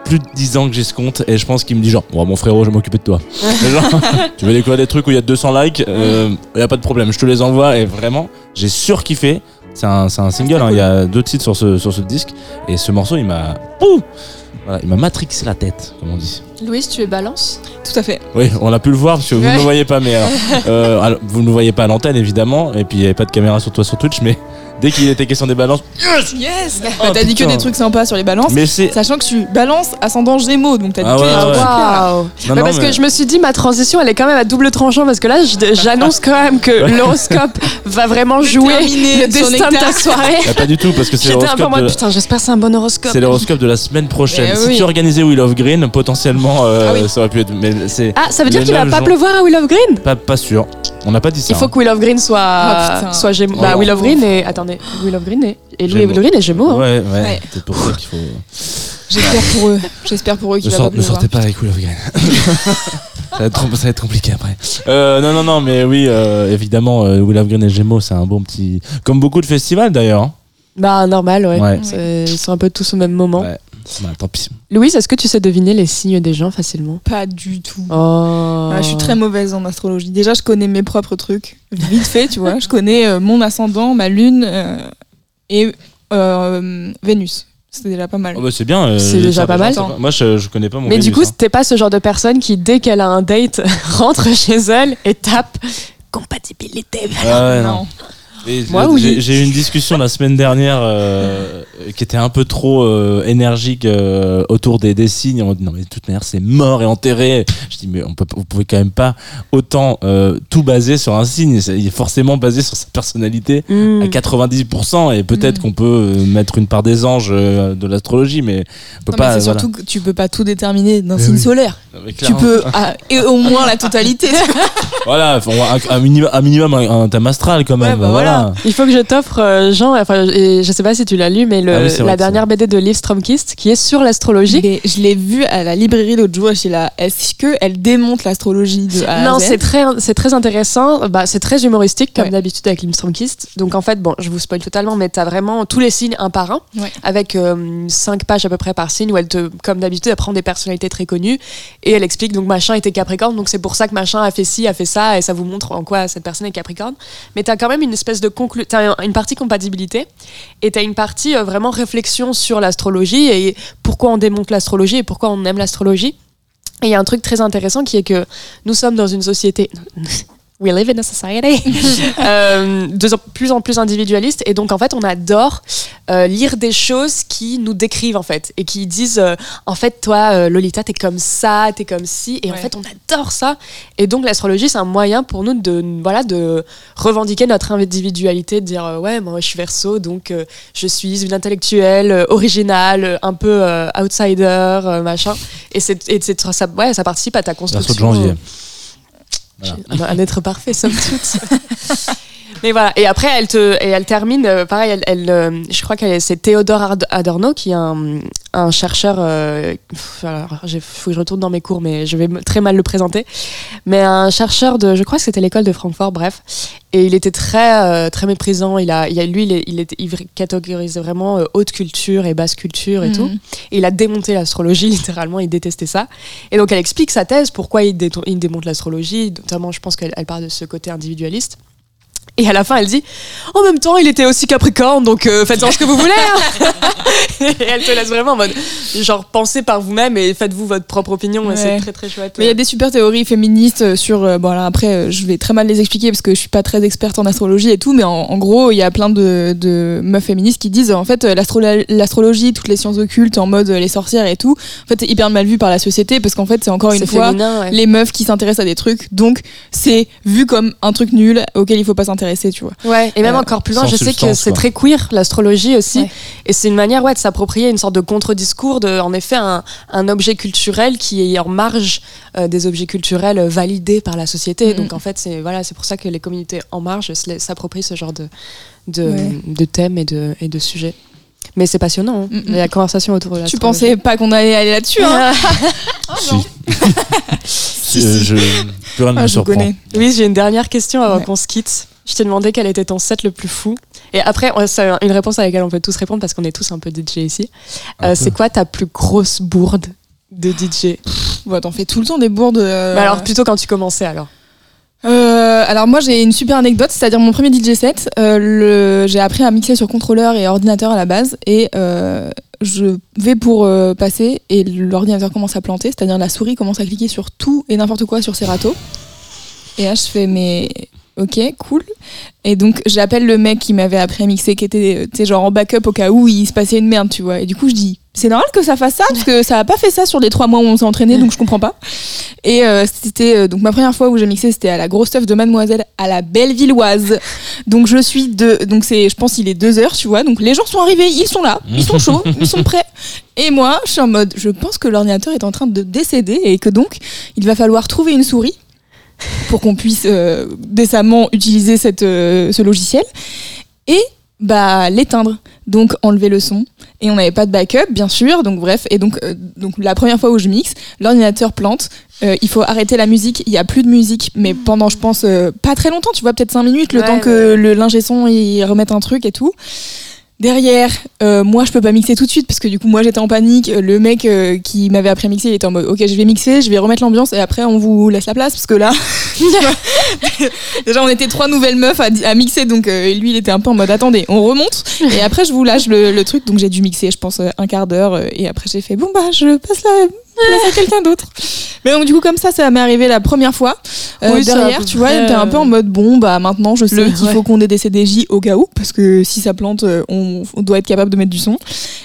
plus de 10 ans que j'ai ce compte et je pense qu'il me dit genre, bon, mon frérot, je vais m'occuper de toi. Genre, tu veux découvrir des trucs où il y a 200 likes, il y a pas de problème, je te les envoie et vraiment, j'ai surkiffé. C'est un, c'est un single, hein, il y a deux titres sur ce, sur ce disque et ce morceau, il m'a. Voilà, il m'a matrixé la tête, comme on dit. Louise, tu es balance? Tout à fait. Oui, on a pu le voir parce que vous ne le voyez pas, mais alors, euh, alors, vous ne le voyez pas à l'antenne évidemment, et puis il n'y avait pas de caméra sur toi sur Twitch, mais dès qu'il était question des balances, Yes Oh, T'as dit que putain. des trucs sympas sur les balances. mais c'est Sachant que je suis balance ascendant gémeaux, donc t'as dit Ah que ouais, des ouais, trucs ouais. super. Waouh Non, Mais non, parce mais- que je me suis dit ma transition elle est quand même à double tranchant parce que là je- j'annonce quand même que l'horoscope va vraiment jouer le destin de ta Nectar. soirée. Ah, pas du tout parce que c'est J'étais un peu en l'horoscope mode de, putain j'espère que c'est un bon horoscope. c'est l'horoscope de la semaine prochaine. Eh si oui. tu organisais Wheel of Green, potentiellement euh, Ah oui. ça aurait pu être. Mais c'est Ah ça veut dire qu'il va 9 pas pleuvoir à Will of Green? Pas, pas sûr. On n'a pas dit ça. Il faut hein. que Will of Green soit Ah, putain. soit Gémeaux. Oh. Bah Will of Green et Will of Green et, et Louis Gémeaux. Will of Green Gémeaux. hein. Ouais, ouais. Ouais. C'est pour ça qu'il faut. J'espère pour eux. J'espère pour eux Ne, qu'il va sort- pas ne sortez pas avec Wheel of Green. ça, va être, trop- ça va être compliqué après. Euh, non, non, non, mais oui, euh, évidemment, euh, Wheel of Green et Gémeaux, c'est un bon petit. Comme beaucoup de festivals d'ailleurs. hein. Bah normal ouais. Ouais. C'est- Ils sont un peu tous au même moment. Ouais. Bah, tant pis. Louise est-ce que tu sais deviner les signes des gens facilement Pas du tout. Oh. Ah, je suis très mauvaise en astrologie. Déjà, je connais mes propres trucs. Vite fait, tu vois. Je connais euh, mon ascendant, ma lune euh, et euh, Vénus. C'était déjà pas mal. Oh, bah, c'est bien. euh, C'est déjà pas mal. Moi, je, je connais pas mon Mais du coup, hein. t'es pas ce genre de personne qui, dès qu'elle a un date, rentre chez elle et tape compatibilité. Ah ouais, non. J'ai- oui. j'ai- J'ai eu une discussion la semaine dernière euh, qui était un peu trop euh, énergique euh, autour des, des signes. On dit non mais de toute manière c'est mort et enterré. Je dis mais on peut, vous pouvez quand même pas autant euh, tout baser sur un signe. C'est- Il est forcément basé sur sa personnalité Hmm. à 90% et peut-être Mm. qu'on peut mettre une part des anges euh, de l'astrologie, mais on peut Non, mais pas. voilà. surtout que tu peux pas tout déterminer d'un signe oui. solaire. Non, Tu peux ah, et au moins la totalité. Voilà, un, un minimum, un, minimum, un, un thème astral quand même. Ouais, bah voilà. Il faut que je t'offre, euh, Jean, enfin, et je sais pas si tu l'as lu, mais le, Ah oui, c'est vrai la que dernière BD de Liv Stromkist qui est sur l'astrologie. je l'ai vu à la librairie l'autre jour chez la. Est-ce que elle démonte l'astrologie de A à Non, Z c'est très, c'est très intéressant. Bah, c'est très humoristique, comme Ouais. d'habitude avec Liv Stromkist. Donc, en fait, bon, je vous spoil totalement, mais t'as vraiment tous les signes un par un, Ouais. avec euh, cinq pages à peu près par signe, où elle te, comme d'habitude, elle prend des personnalités très connues et elle explique, donc, machin était Capricorne, donc c'est pour ça que machin a fait ci, a fait ça, et ça vous montre en quoi cette personne est Capricorne. Mais t'as quand même une espèce de conclu, t'as une partie compatibilité, et t'as une partie euh, vraiment réflexion sur l'astrologie et pourquoi on démonte l'astrologie et pourquoi on aime l'astrologie. Et il y a un truc très intéressant qui est que nous sommes dans une société. We live in a society. Euh, de plus en plus individualiste. Et donc en fait on adore euh, lire des choses qui nous décrivent en fait et qui disent euh, en fait toi euh, Lolita t'es comme ça t'es comme ci. Et en fait on adore ça. Et donc l'astrologie c'est un moyen pour nous de voilà de revendiquer notre individualité de dire euh, ouais moi je suis verso donc euh, je suis une intellectuelle euh, originale un peu euh, outsider euh, machin. Et c'est ça ouais ça participe à ta construction de janvier. Voilà. Un être parfait, somme toute. Mais voilà, et après elle te, et elle termine, euh, pareil, elle, elle, euh, je crois que c'est Théodore Ad- Adorno qui est un, un chercheur. Euh, pff, alors, il faut que je retourne dans mes cours, mais je vais me- très mal le présenter. Mais un chercheur de, je crois que c'était l'école de Francfort, bref. Et il était très, euh, très méprisant. Il a, il a, lui, il, est- il, était, il catégorisait vraiment euh, haute culture et basse culture et Mhm. tout. Et il a démonté l'astrologie, littéralement, il détestait ça. Et donc elle explique sa thèse, pourquoi il, démonte l'astrologie, notamment je pense qu'elle elle parle de ce côté individualiste. Et à la fin, elle dit En même temps, il était aussi Capricorne, donc euh, faites-en ce que vous voulez. hein. et elle te laisse vraiment en mode genre pensez par vous-même et faites-vous votre propre opinion. Ouais. C'est très très chouette. Mais il y a des super théories féministes euh, sur. euh, bon, alors après, je vais très mal les expliquer parce que je suis pas très experte en astrologie et tout, mais en, en gros, il y a plein de, de meufs féministes qui disent en fait, l'astrolo- l'astrologie, toutes les sciences occultes en mode les sorcières et tout, en fait, c'est hyper mal vu par la société parce qu'en fait, c'est encore une fois ouais. les meufs qui s'intéressent à des trucs, donc c'est vu comme un truc nul auquel il faut pas s'intéresser, tu vois. Ouais, et même Euh, encore plus loin, je sais que c'est très queer, l'astrologie aussi. Ouais. Et c'est une manière ouais, de s'approprier une sorte de contre-discours de, en effet, un, un objet culturel qui est en marge euh, des objets culturels euh, validés par la société. Mhm. Donc en fait, c'est voilà, c'est pour ça que les communautés en marge s'approprient ce genre de, de, Ouais. de thèmes et de, et de sujets. Mais c'est passionnant, hein, Mhm. la conversation autour de Tu l'astrologie. pensais pas qu'on allait aller là-dessus, hein Si. Euh, je, plus rien ne Ah, me je vous surprend. connais. Oui, j'ai une dernière question avant Ouais. qu'on se quitte. Je t'ai demandé quel était ton set le plus fou. Et après, c'est une réponse à laquelle on peut tous répondre parce qu'on est tous un peu DJ ici. Euh, c'est quoi ta plus grosse bourde de DJ Bon, t'en fais tout le temps des bourdes. euh, Bah Alors plutôt quand tu commençais alors. Euh, alors moi j'ai une super anecdote, c'est-à-dire mon premier DJ set, euh, le- j'ai appris à mixer sur contrôleur et ordinateur à la base et euh, je vais pour euh, passer et l'ordinateur commence à planter, c'est-à-dire la souris commence à cliquer sur tout et n'importe quoi sur Serato. Et là je fais mais ok cool et donc j'appelle le mec qui m'avait appris à mixer qui était euh, tu sais, genre en backup au cas où il se passait une merde tu vois et du coup je dis c'est normal que ça fasse ça parce que ça a pas fait ça sur les trois mois où on s'est entraîné donc je comprends pas et euh, c'était euh, donc ma première fois où j'ai mixé, c'était à la grosse stuff de Mademoiselle à la Bellevilloise. Donc je suis de donc c'est je pense il est deux heures, tu vois. Donc les gens sont arrivés, ils sont là, ils sont chauds, ils sont prêts. Et moi, je suis en mode je pense que l'ordinateur est en train de décéder et que donc il va falloir trouver une souris pour qu'on puisse euh, décemment utiliser cette euh, ce logiciel et bah l'éteindre. Donc enlever le son et on n'avait pas de backup bien sûr. Donc bref et donc euh, donc la première fois où je mixe, l'ordinateur plante. Il faut arrêter la musique. Il y a plus de musique, mais pendant, je pense, pas très longtemps. Tu vois, peut-être 5 minutes, le Ouais, temps que le l'ingé son il remette un truc et tout. Derrière, euh, moi je peux pas mixer tout de suite parce que du coup moi j'étais en panique. Le mec euh, qui m'avait appris à mixer, il était en mode ok je vais mixer, je vais remettre l'ambiance et après on vous laisse la place parce que là déjà on était trois nouvelles meufs à, mixer donc euh, lui il était un peu en mode attendez on remonte et après je vous lâche le, le truc donc j'ai dû mixer je pense un quart d'heure et après j'ai fait bon bah je passe la place à quelqu'un d'autre. Mais donc du coup comme ça ça m'est arrivé la première fois. Euh, Oui, derrière tu vois t'es un peu euh, en mode bon bah maintenant je sais qu'il faut qu'on ait des CDJ au cas où parce que si ça plante euh, on, on doit être capable de mettre du son.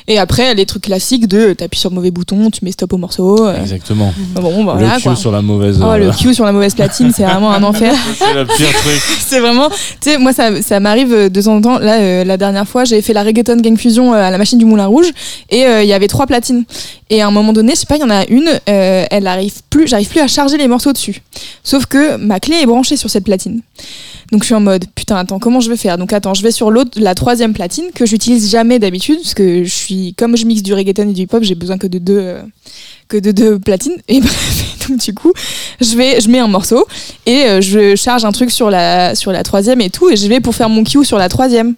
Et après les trucs classiques de euh, t'appuies sur le mauvais bouton, tu mets stop au morceau. euh, Exactement. bon bah voilà le quoi. cue sur la mauvaise. Oh, le euh, cue sur la mauvaise platine, c'est vraiment un enfer. c'est le pire truc. c'est vraiment, tu sais, moi ça, ça m'arrive euh, de temps en temps. Là, euh, la dernière fois, j'ai fait la reggaeton gang fusion euh, à la machine du Moulin Rouge et euh, il y avait trois platines. Et à un moment donné, je sais pas, il y en a une, euh, elle arrive plus, j'arrive plus à charger les morceaux dessus. Sauf que ma clé est branchée sur cette platine. Donc je suis en mode putain attends comment je vais faire? Donc attends je vais sur l'autre la troisième platine que j'utilise jamais d'habitude parce que je suis comme je mixe du reggaeton et du hip hop j'ai besoin que de deux euh, que de deux platines et donc du coup je vais je mets un morceau et euh, je charge un truc sur la sur la troisième et tout et je vais pour faire mon cue sur la troisième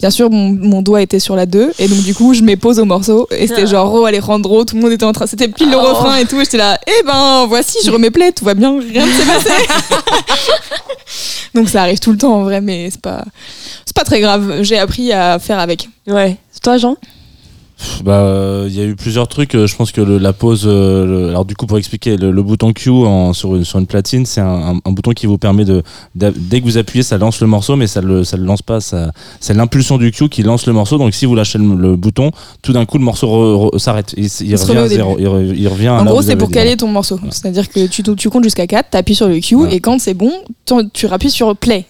Bien sûr, mon, mon doigt était sur la 2, et donc du coup, je mets pause au morceau, et c'était genre, oh Alejandro, tout le monde était en train, c'était pile le Oh. refrain et tout, et j'étais là, eh ben, voici, je remets play, tout va bien, rien ne s'est passé. donc ça arrive tout le temps en vrai, mais c'est pas, c'est pas très grave, j'ai appris à faire avec. Ouais. C'est toi, Jean? Bah, euh, il y a eu plusieurs trucs. euh, Je pense que le- la pause. euh, le- alors du coup, pour expliquer, le, le bouton Q en, sur, une, sur une platine, c'est un, un- un bouton qui vous permet de, dès que vous appuyez, ça lance le morceau, mais ça le, ça le lance pas. Ça, c'est l'impulsion du Q qui lance le morceau. Donc si vous lâchez le, bouton, tout d'un coup, le morceau s'arrête. Il, revient zéro. Il, re- il revient. à En gros, c'est pour caler ton morceau. C'est-à-dire que tu, tu comptes jusqu'à 4, t'appuies sur le Q, et quand c'est bon, tu, tu rappuies sur play.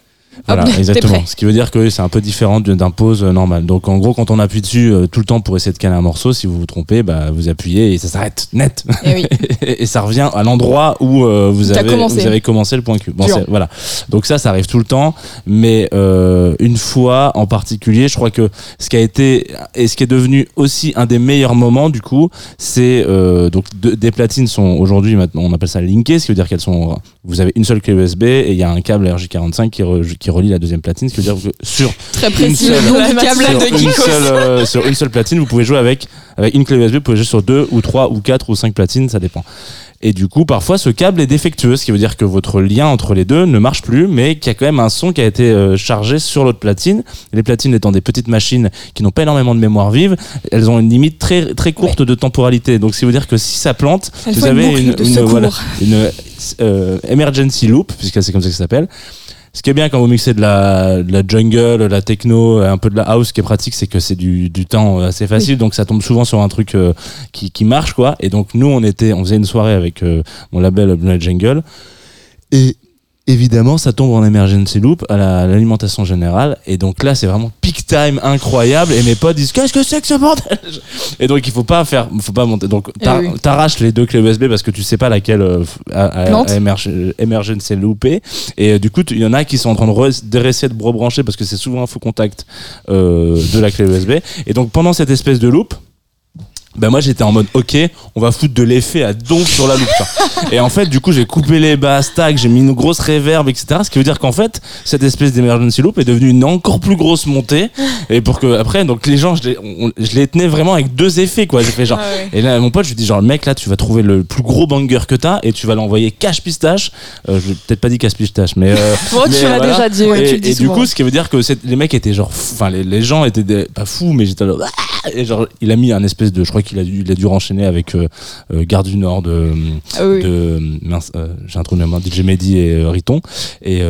Voilà, Hop, t'es exactement. Ce qui veut dire que c'est un peu différent d'un pause euh, normal. Donc en gros, quand on appuie dessus euh, tout le temps pour essayer de caler un morceau, si vous vous trompez, bah, vous appuyez et ça s'arrête net. Eh oui. et ça revient à l'endroit où euh, vous, avez, commencé. vous avez commencé le point Q. Bon, voilà. Donc ça, ça arrive tout le temps. Mais euh, une fois en particulier, je crois que ce qui a été et ce qui est devenu aussi un des meilleurs moments, du coup, c'est euh, donc de- des platines sont aujourd'hui maintenant on appelle ça linkées, ce qui veut dire qu'elles sont vous avez une seule clé USB et il y a un câble RJ45 qui, re- qui relie la deuxième platine, ce qui veut dire que sur Très précis Une le seule- nom du câble sur de une, Kikos. seule, euh, sur une seule platine, vous pouvez jouer avec, avec une clé USB, vous pouvez jouer sur deux ou trois ou quatre ou cinq platines, ça dépend. Et du coup, parfois, ce câble est défectueux, ce qui veut dire que votre lien entre les deux ne marche plus, mais qu'il y a quand même un son qui a été euh, chargé sur l'autre platine. Les platines étant des petites machines qui n'ont pas énormément de mémoire vive, elles ont une limite très très courte de temporalité. Donc, ça veut dire que si ça plante, vous avez voilà, une euh, emergency loop, puisque c'est comme ça que ça s'appelle. Ce qui est bien quand vous mixez de la, de la jungle, de la techno, un peu de la house, ce qui est pratique, c'est que c'est du, du temps assez facile, donc ça tombe souvent sur un truc euh, qui, qui marche, quoi. Et donc nous, on était, on faisait une soirée avec euh, mon label Blue Jungle, et évidemment, ça tombe en emergency loop à la- à l'alimentation générale, et donc là, c'est vraiment peak time incroyable, et mes potes disent qu'est-ce que c'est que ce bordel Et donc il faut pas faire, faut pas monter. Donc Eh t'arraches les deux clés USB parce que tu sais pas laquelle euh, a, a- a emergency loopé. Et euh, du coup, il y en a qui sont en train de réessayer de rebrancher parce que c'est souvent un faux contact euh, de la clé USB. Et donc pendant cette espèce de loop, ben moi j'étais en mode ok on va foutre de l'effet à donf sur la loupe tu et en fait du coup j'ai coupé les basses tac j'ai mis une grosse réverb etc ce qui veut dire qu'en fait cette espèce d'emergency loop est devenue une encore plus grosse montée et pour que après donc les gens je les, on- je les tenais vraiment avec deux effets quoi j'ai fait genre Ah ouais. et là mon pote je lui dis genre mec là tu vas trouver le plus gros banger que t'as et tu vas l'envoyer cache pistache euh, je peut-être pas dit cache pistache mais euh, mais tu l'as voilà. déjà dit. et, ouais, tu le dis et du souvent. coup, ce qui veut dire que les mecs étaient genre, enfin les, les gens étaient des- pas fous, mais j'étais et genre il a mis un espèce de, je crois qu'il a dû, il a dû renchaîner avec euh, euh, Garde du Nord de, Ah oui. de mince, euh, j'ai un trou de DJ Mehdi et Riton, et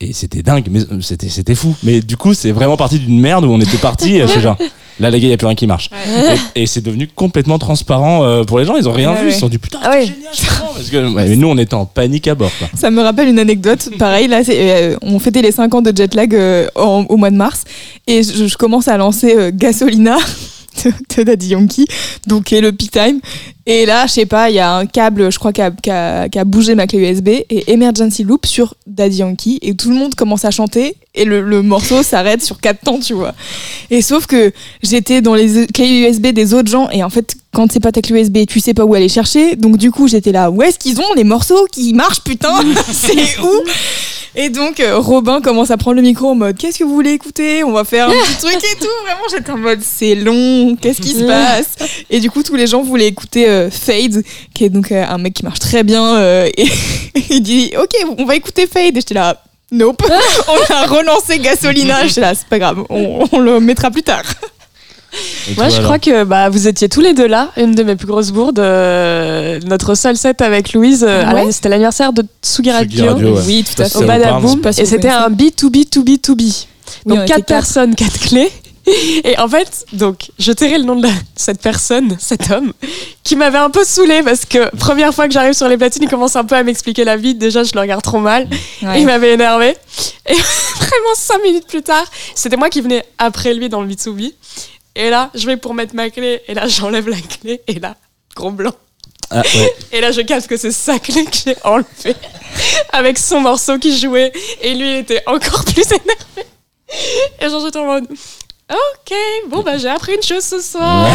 et c'était dingue, mais c'était c'était fou. Mais du coup, c'est vraiment parti d'une merde où on était parti, c'est genre. Là, les gars, il n'y a plus rien qui marche. Et, et c'est devenu complètement transparent euh, pour les gens. Ils ont rien Ouais, vu. Ils se sont dit putain, Ah c'est génial. Parce que mais nous, on était en panique à bord. Quoi. Ça me rappelle une anecdote. Pareil, là, c'est, euh, on fêtait les 5 ans de Jetlag euh, en- au mois de mars. Et je, je commence à lancer Gasolina de, Daddy Yankee, donc est le peak time. Et là, je sais pas, il y a un câble, je crois, qui a, bougé ma clé USB et Emergency Loop sur Daddy Yankee. Et tout le monde commence à chanter et le, le morceau s'arrête sur 4 temps, tu vois. Et sauf que j'étais dans les clés USB des autres gens et en fait, quand c'est pas ta clé USB, tu sais pas où aller chercher. Donc du coup, j'étais là, où est-ce qu'ils ont les morceaux qui marchent, putain? C'est où Et donc, euh, Robin commence à prendre le micro en mode Qu'est-ce que vous voulez écouter? On va faire un petit truc et tout. Vraiment, j'étais en mode C'est long, qu'est-ce qui se passe? Et du coup, tous les gens voulaient écouter euh, Fade, qui est donc euh, un mec qui marche très bien. euh, et il dit Ok, on va écouter Fade. Et j'étais là Nope. on a relancé Gasolina. J'étais là C'est pas grave, on, on le mettra plus tard. Et Moi, toi, je crois que bah, vous étiez tous les deux là. Une de mes plus grosses bourdes, euh, notre seul set avec Louise, euh, Ah ouais c'était l'anniversaire de Tsugi Radio, ouais. Oui, tout à fait. au Badaboom. Et c'était un B2B, to B, to B. Oui, on Donc était quatre personnes, quatre clés. Et en fait, donc, je tairai le nom de la- cette personne, cet homme, qui m'avait un peu saoulé parce que première fois que j'arrive sur les platines, il commence un peu à m'expliquer la vie. Déjà, je le regarde trop mal. Ouais. Il m'avait énervé. Et vraiment, cinq minutes plus tard, c'était moi qui venais après lui dans le Mitsubi. Et là, je vais pour mettre ma clé. Et là, j'enlève la clé. Et là, gros blanc. Ah, ouais. Et là, je capte que c'est sa clé que j'ai enlevée avec son morceau qui jouait. Et lui, il était encore plus énervé. Et genre, j'étais en mode. Ok, bon, bah, j'ai appris une chose ce soir.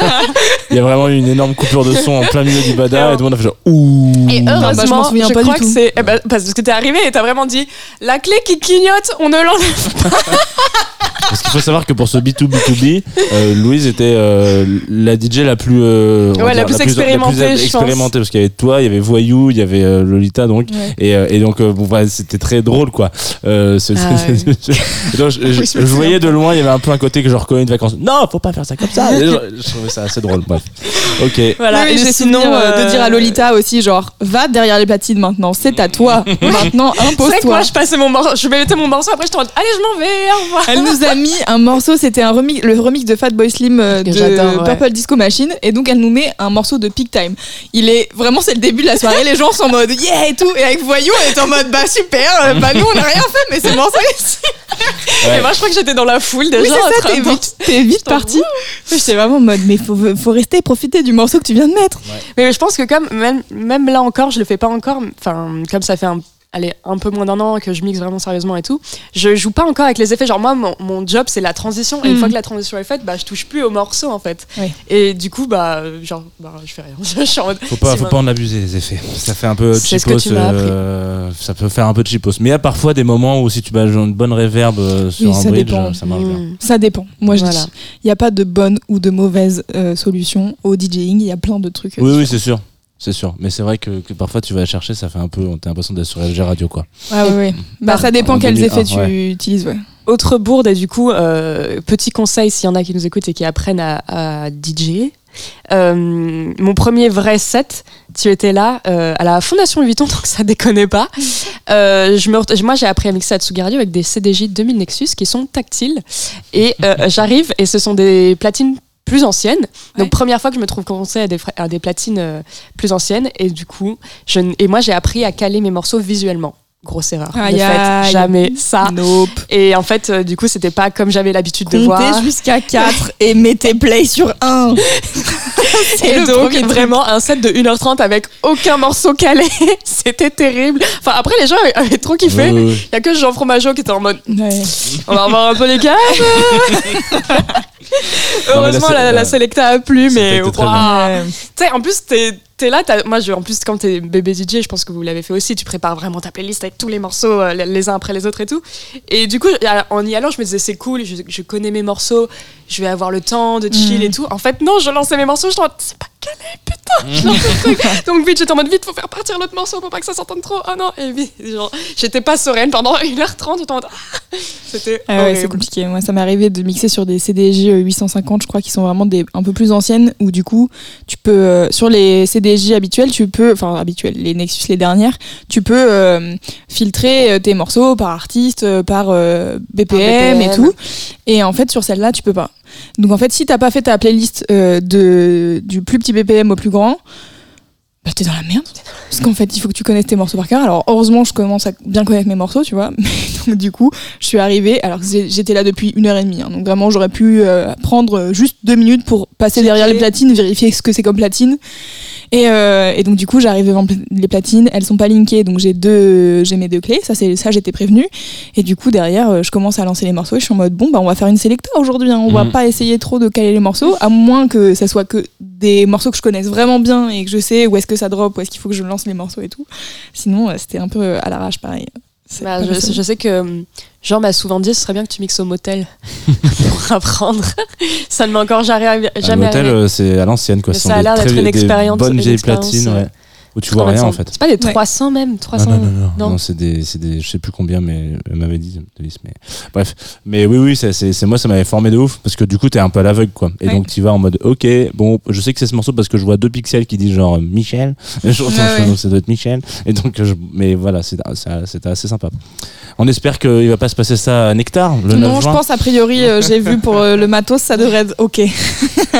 Il y a vraiment eu une énorme coupure de son en plein milieu du bada et tout le monde a fait genre ouh. Et bah, je heureusement, souviens je pas du crois que tout. c'est. eh ben, parce que t'es arrivé et t'as vraiment dit la clé qui clignote, on ne l'enlève Parce qu'il faut savoir que pour ce B2B2B, euh, Louise était euh, la DJ la plus, euh, on va Ouais, la plus expérimentée, je pense. expérimentée, parce qu'il y avait toi, il y avait Voyou, il y avait euh, Lolita donc Ouais. et, euh, et donc euh, bon voilà, c'était très drôle quoi. Ah donc, je, voyais de loin, il y avait un peu un côté que je reconnais de vacances. Non, faut pas faire ça comme ça. Je, je trouvais ça assez drôle. Bref. Ok. Voilà, Oui, et j'ai sinon. souvenir euh, de dire à Lolita aussi, genre, va derrière les platines maintenant, c'est à toi. maintenant, impose-toi. je passais mon morceau, je mettais mon morceau, après je t'en allez, je m'en vais, au revoir. Elle nous a mis un morceau, c'était un remix, le remix de Fatboy Slim euh, de ouais. Purple Disco Machine, et donc elle nous met un morceau de Peak Time. Il est vraiment, c'est le début de la soirée, les gens sont en mode yeah et tout, et avec Voyou, on est en mode bah super, euh, bah nous on n'a rien fait, mais ce morceau est super. Et moi, je crois que j'étais dans la foule déjà. Oui, c'est ça, t'es vite, t'es vite parti. J'étais vraiment en mode, mais faut, faut rester profiter du morceau que tu viens de mettre. Mais je pense que comme même, même là encore, je le fais pas encore. Enfin, comme ça fait un, allez, un peu moins d'un an que je mixe vraiment sérieusement et tout, je joue pas encore avec les effets. Genre moi, mon, mon job c'est la transition. Et une Mm. fois que la transition est faite, bah je touche plus au morceau en fait. Et du coup, bah genre, bah, je fais rien. je suis en mode. Faut pas, faut ma- pas en abuser les effets. Ça fait un peu C'est ce que cheapos. euh, ça peut faire un peu cheapos. Mais il y a parfois des moments où si tu bases une bonne reverb euh, sur Oui, un ça bridge, dépend. ça marche bien. Mm. Ça dépend. Moi, je Voilà. dis, il n'y a pas de bonne ou de mauvaise euh, solution au DJing. Il y a plein de trucs. euh, Oui, oui, c'est sûr. C'est sûr. Mais c'est vrai que, que parfois tu vas chercher, ça fait un peu. T'as l'impression d'être sur LG Radio, quoi. Ah, ouais, ouais. Bah, Par- ça dépend en quels 2001, effets tu ouais. utilises. Ouais. Autre bourde, et du coup, euh, petit conseil s'il y en a qui nous écoutent et qui apprennent à, à DJ. Euh, mon premier vrai set, tu étais là euh, à la Fondation Louis Vuitton, donc ça déconne pas. Euh, je me, moi, j'ai appris à mixer à Tsugi Radio avec des CDJ 2000 Nexus qui sont tactiles. Et euh, j'arrive et ce sont des platines plus anciennes. Donc première fois que je me trouve confrontée à des, fra- à des platines euh, plus anciennes. Et du coup, je, et moi, j'ai appris à caler mes morceaux visuellement. Grosse erreur. Aïe, ne faites jamais ça. Nope. Et en fait, euh, du coup, c'était pas comme j'avais l'habitude de voir. Comptez jusqu'à 4 et mettez play sur 1. Et le donc, truc. vraiment, un set de 1h30 avec aucun morceau calé. C'était terrible. Enfin, après, les gens avaient, avaient trop kiffé. Il ouais. y a que Jean Fromageau qui était en mode Ouais. on va avoir un peu les calmes. Heureusement, Non, la- la, la la- Selecta a plu, mais. Ouais. Tu sais, en plus, t'es es là. t'as- Moi, je, en plus, quand t'es bébé DJ, je pense que vous l'avez fait aussi. Tu prépares vraiment ta playlist avec tous les morceaux, euh, les, uns après les autres et tout. Et du coup, en y allant, je me disais, c'est cool, je connais mes morceaux, je vais avoir le temps de chill Mm. et tout. En fait, non, je lançais mes morceaux, je suis en mode, c'est pas calé, putain, je lance le truc. Donc, vite, j'étais en mode, vite, faut faire partir l'autre morceau pour pas que ça s'entende trop. Oh non, et vite, genre, j'étais pas sereine pendant 1h30, j'étais en mode, ah, c'était Ah ouais, c'est compliqué. Moi, ça m'est arrivé de mixer sur des CDJ 850, je crois, qui sont vraiment des un peu plus anciennes, où du coup, tu peux euh, sur les CDJ habituels, tu peux, enfin habituels, les Nexus les dernières, tu peux euh, filtrer euh, tes morceaux par artiste, euh, par euh, BPM, et BPM. tout. Et en fait, sur celle-là, tu peux pas. Donc en fait, si t'as pas fait ta playlist euh, de du plus petit BPM au plus grand. Bah, t'es dans la merde. Parce qu'en fait, il faut que tu connaisses tes morceaux par cœur. Alors, heureusement, je commence à bien connaître mes morceaux, tu vois. Mais donc, du coup, je suis arrivée, alors j'étais là depuis une heure et demie. hein. donc, vraiment, j'aurais pu euh, prendre euh, juste deux minutes pour passer derrière les platines, vérifier ce que c'est comme platine. Et, euh, et donc, du coup, j'arrive devant les platines. Elles sont pas linkées, donc j'ai deux, j'ai mes deux clés. Ça, c'est ça, j'étais prévenue. Et du coup, derrière, euh, je commence à lancer les morceaux. Et je suis en mode, bon, bah, on va faire une sélecta aujourd'hui. hein. On va Mhm. pas essayer trop de caler les morceaux, à moins que ça soit que des morceaux que je connaisse vraiment bien et que je sais où est-ce que ça drop, où est-ce qu'il faut que je lance les morceaux et tout. Sinon, euh, c'était un peu à l'arrache, pareil. Bah, je, sais que hum, Jean m'a souvent dit ce serait bien que tu mixes au motel pour apprendre. ça ne m'est encore jamais arrivé. Un Jamais hôtel, arrivé. euh, c'est à l'ancienne, quoi. Ça a l'air d'être une expérience- expérience, platines, euh, ouais. Où tu vois rien, en fait. C'est pas des Ouais. 300 même Non, 300 non, non, non, Non. non, c'est des, c'est des, je sais plus combien, mais elle m'avait dit, Delis, mais bref. Mais oui, oui, c'est, moi, ça m'avait formé de ouf, parce que du coup, t'es un peu à l'aveugle, quoi. Et Ouais. donc, tu vas en mode, ok, bon, je sais que c'est ce morceau parce que je vois deux pixels qui disent genre Michel. Et je Ouais, ouais. donc ça doit être Michel. Et donc, je- mais voilà, c'est, c'est- c'était assez sympa. On espère qu'il va pas se passer ça à Nectar, le 9 non, je juin. pense a priori, euh, j'ai vu pour euh, le matos, ça devrait être ok.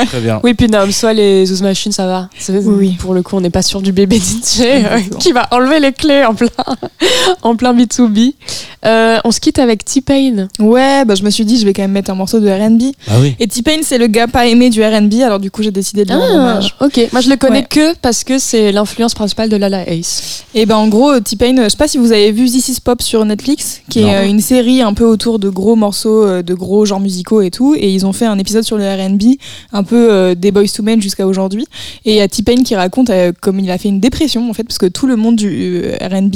Très bien. Oui, puis non, soit les Zoos Machines, ça va. Oui. Pour le coup, on n'est pas sûr du bébé DJ euh, qui va enlever les clés en plein, en plein B2B. Euh, on se quitte avec T-Pain. Ouais, bah, je me suis dit, je vais quand même mettre un morceau de RB. Ah oui. Et T-Pain, c'est le gars pas aimé du RB, alors du coup, j'ai décidé de lui rendre hommage. ok. Moi, je le connais Ouais. que parce que c'est l'influence principale de Lala Ace. Et ben en gros, T-Pain, je sais pas si vous avez vu This Is Pop sur Netflix, qui Non. est euh, une série un peu autour de gros morceaux, euh, de gros genres musicaux et tout. Et ils ont fait un épisode sur le RB, un peu euh, des Boys to Men jusqu'à aujourd'hui. Et il y a T-Pain qui raconte euh, comme il a fait une dépression en fait, parce que tout le monde du euh, RB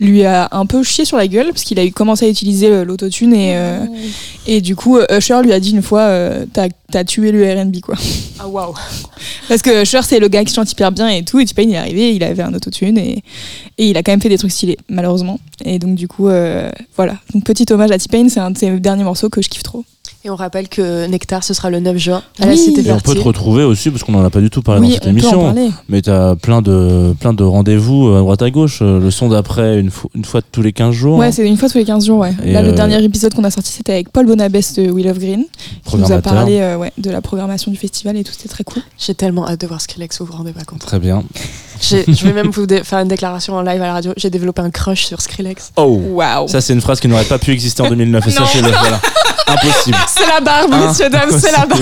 lui a un peu chié sur la gueule, parce qu'il a eu commencé à utiliser euh, l'autotune et, euh, et du coup, Usher lui a dit une fois, euh, t'as t'as tué le RB quoi. Ah, waouh. Parce que Usher, c'est le gars qui chante hyper bien et tout. Et T-Pain, il est arrivé, il avait un autotune et, et il a quand même fait des trucs stylés, malheureusement. Et donc, du coup, euh, voilà. Donc, petit hommage à T-Pain, c'est un de ses derniers morceaux que je kiffe trop. Et on rappelle que Nectar, ce sera le 9 juin à la Oui. Cité Et on peut te retrouver aussi, parce qu'on n'en a pas du tout parlé oui, dans cette émission. parler. Mais tu as plein de, plein de rendez-vous à droite à gauche. Euh, Le son d'après, une, fo- une fois tous les 15 jours. Ouais, c'est une fois tous les 15 jours, ouais. Et Là, le euh, dernier épisode qu'on a sorti, c'était avec Paul Bonabès de Will of Green, qui nous a parlé euh, ouais, de la programmation du festival et tout, c'était très cool. J'ai tellement hâte de voir Skrillex, vous vous rendez pas compte. Très bien. Je vais même vous faire une déclaration en live à la radio. J'ai développé un crush sur Skrillex. Oh Waouh! Ça, c'est une phrase qui n'aurait pas pu exister en 2009. Et Non. sachez-le, voilà. Impossible. C'est la barbe, Hein messieurs, dames, c'est la barbe.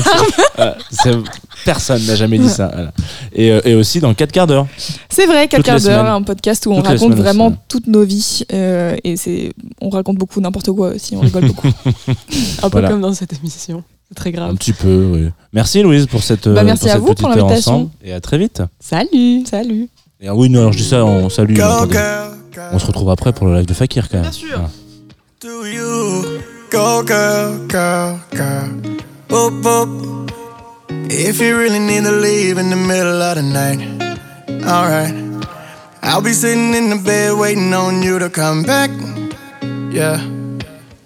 Euh, Personne n'a jamais dit ça. voilà. Et, euh, et aussi dans 4 quarts d'heure. C'est vrai, 4 Toutes quarts d'heure, un podcast où on Toutes raconte vraiment toutes nos vies. euh, et c'est, on raconte beaucoup n'importe quoi aussi, on rigole beaucoup. Un peu Voilà. comme dans cette émission. C'est très Un grave. petit peu, oui. Merci Louise pour cette, Bah, euh, merci pour à cette vous pour petite heure l'invitation. ensemble. Et à très vite. Salut Salut! Et, ah oui, non, alors je dis ça, on salue. On se retrouve après pour le live de Fakir quand même. Bien sûr. Voilà. Go girl, girl, girl? Boop, boop. If you really need to leave in the middle of the night, alright. I'll be sitting in the bed waiting on you to come back. Yeah.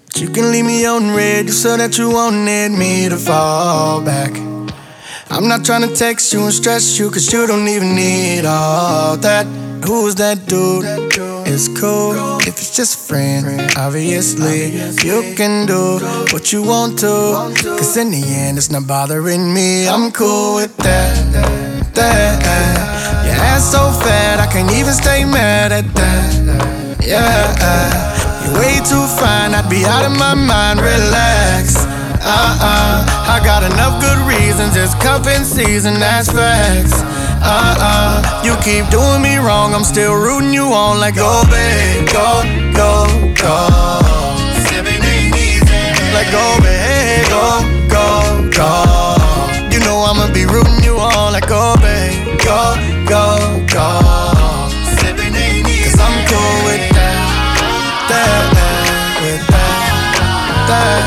But you can leave me on red just so that you won't need me to fall back. I'm not trying to text you and stress you, cause you don't even need all that. Who's that dude? It's cool if it's just a friend. Obviously, you can do what you want to. Cause in the end, it's not bothering me. I'm cool with that. That. Your ass so fat, I can't even stay mad at that. Yeah. You're way too fine, I'd be out of my mind. Relax. Uh-uh, I got enough good reasons. It's cuffing season, that's facts. Uh-uh, you keep doing me wrong. I'm still rooting you on like go, babe, go, go, go. Like go, babe, go, go, go. You know I'ma be rooting you on like go, babe, go, go, go. Cause I'm cool with that, that, with that, that.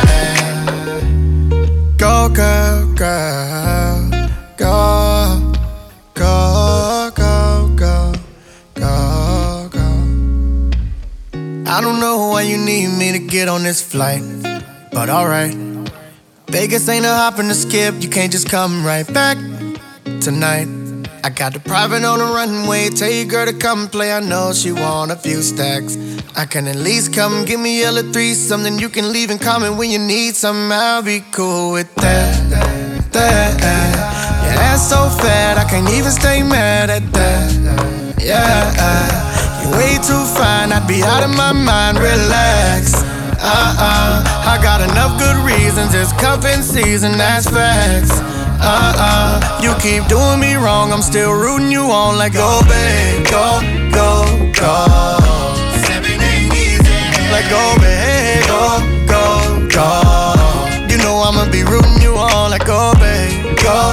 Don't know why you need me to get on this flight, but alright. Vegas ain't a hop and a skip, you can't just come right back tonight. I got the private on the runway, tell your girl to come play. I know she want a few stacks. I can at least come give me a three, something you can leave in common when you need some. I'll be cool with that. That. Your ass so fat, I can't even stay mad at that. Yeah. Way too fine, I'd be out of my mind. Relax. Uh-uh, I got enough good reasons. It's cuffing season, that's facts. Uh-uh, you keep doing me wrong. I'm still rooting you on like go, babe, go, go, go. Like go, babe, go, go, go. You know I'ma be rooting you on like go, babe, go,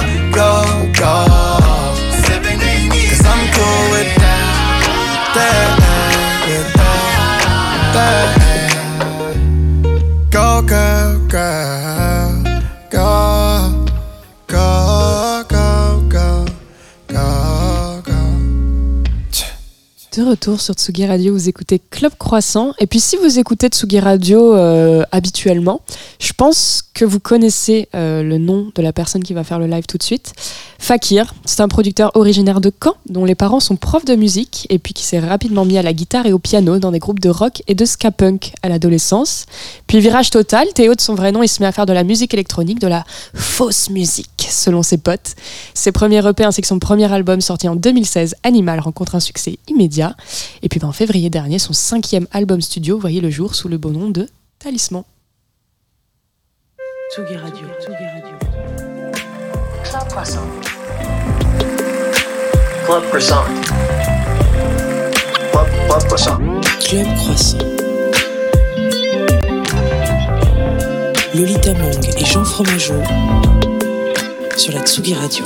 retour sur Tsugi Radio, vous écoutez Club Croissant. Et puis si vous écoutez Tsugi Radio euh, habituellement, je pense que vous connaissez euh, le nom de la personne qui va faire le live tout de suite. Fakir, c'est un producteur originaire de Caen, dont les parents sont profs de musique, et puis qui s'est rapidement mis à la guitare et au piano dans des groupes de rock et de ska punk à l'adolescence. Puis virage total, Théo de son vrai nom, il se met à faire de la musique électronique, de la fausse musique, selon ses potes. Ses premiers EP ainsi que son premier album sorti en 2016, Animal, rencontre un succès immédiat. Et puis ben, en février dernier, son cinquième album studio voyait le jour sous le beau nom de Talisman. Tsugi Radio. Tsugi Radio. Club Croissant. Club Croissant. Club, Club Croissant. Club Croissant. Lolita Mang et Jean Fromageau sur la Tsugi Radio.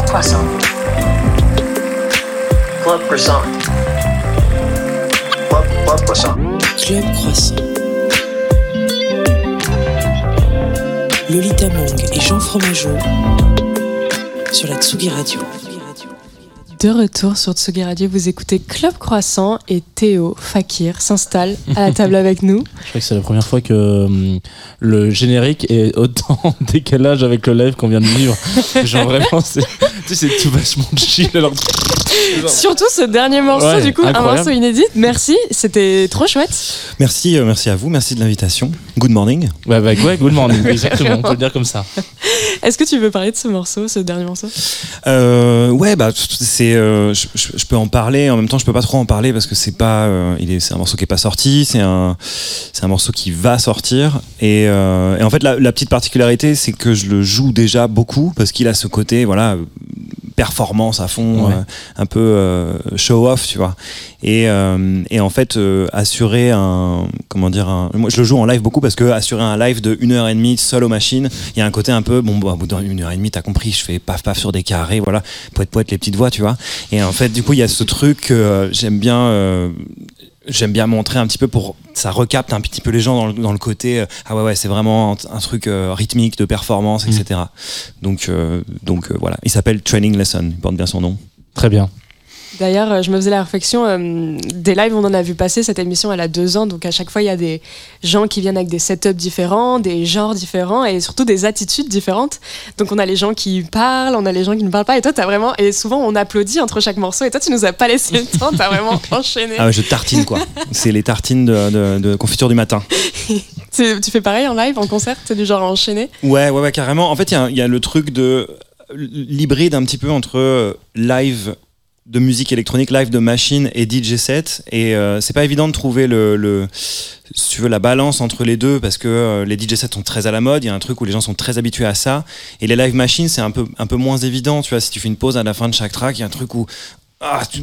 Croissant. Club Croissant. Club, Club Croissant. Club Croissant. Lolita Mong et Jean Fromageau sur la Tsugi Radio. De retour sur Tsugi Radio, vous écoutez Club Croissant et Théo Fakir s'installe à la table avec nous. Je crois que c'est la première fois que hum, le générique est autant en décalage avec le live qu'on vient de vivre. Genre vraiment, c'est tu sais, c'est tout vachement chill. Alors... Surtout ce dernier morceau, Ouais, du coup, un morceau inédit. Merci, c'était trop chouette. Merci, euh, merci à vous, merci de l'invitation. Good morning. Ouais, bah, ouais, good morning, exactement, on peut le dire comme ça. Est-ce que tu veux parler de ce morceau, ce dernier morceau? Euh, ouais, bah c'est, euh, je, je- je peux en parler. En même temps, je peux pas trop en parler parce que c'est pas, euh, il est, c'est un morceau qui est pas sorti. C'est un, c'est un morceau qui va sortir. Et, euh, et en fait, la, la petite particularité, c'est que je le joue déjà beaucoup parce qu'il a ce côté, voilà, performance à fond, Ouais. euh, un peu euh, show off, tu vois. Et, euh, et en fait, assurer un, comment dire, un, moi je le joue en live beaucoup parce que assurer un live de une heure et demie seul aux machines, il y a un côté un peu, bon, bah, bout d'une heure et demie, t'as compris, je fais paf paf sur des carrés, voilà, poète poète les petites voix, tu vois. Et en fait, du coup, il y a ce truc que j'aime bien. J'aime bien montrer un petit peu pour ça recapte un petit peu les gens dans le, dans le côté euh, ah ouais ouais c'est vraiment un, un truc euh, rythmique de performance etc donc euh, donc euh, voilà. Il s'appelle Training Lesson il porte bien son nom. Très bien. D'ailleurs, euh, je me faisais la réflexion, euh, des lives, on en a vu passer, cette émission, elle a deux ans, donc à chaque fois, il y a des gens qui viennent avec des setups différents, des genres différents, et surtout des attitudes différentes. Donc on a les gens qui parlent, on a les gens qui ne parlent pas, et toi, t'as vraiment... Et souvent, on applaudit entre chaque morceau, et toi, tu nous as pas laissé le temps, t'as vraiment enchaîné. ah ouais, je tartine quoi c'est les tartines de, de- de confiture du matin Tu, fais pareil en live, en concert, t'es du genre à enchaîner? Ouais, ouais, ouais, carrément. En fait, il y y, a le truc de l'hybride un petit peu entre euh, live de musique électronique, live de machine et DJ set. Et euh, c'est pas évident de trouver le, le- si tu veux, la balance entre les deux parce que euh, les DJ sets sont très à la mode. Il y a un truc où les gens sont très habitués à ça. Et les live machines, c'est un peu, un peu moins évident. Tu vois, si tu fais une pause à la fin de chaque track, il y a un truc où ah, tu-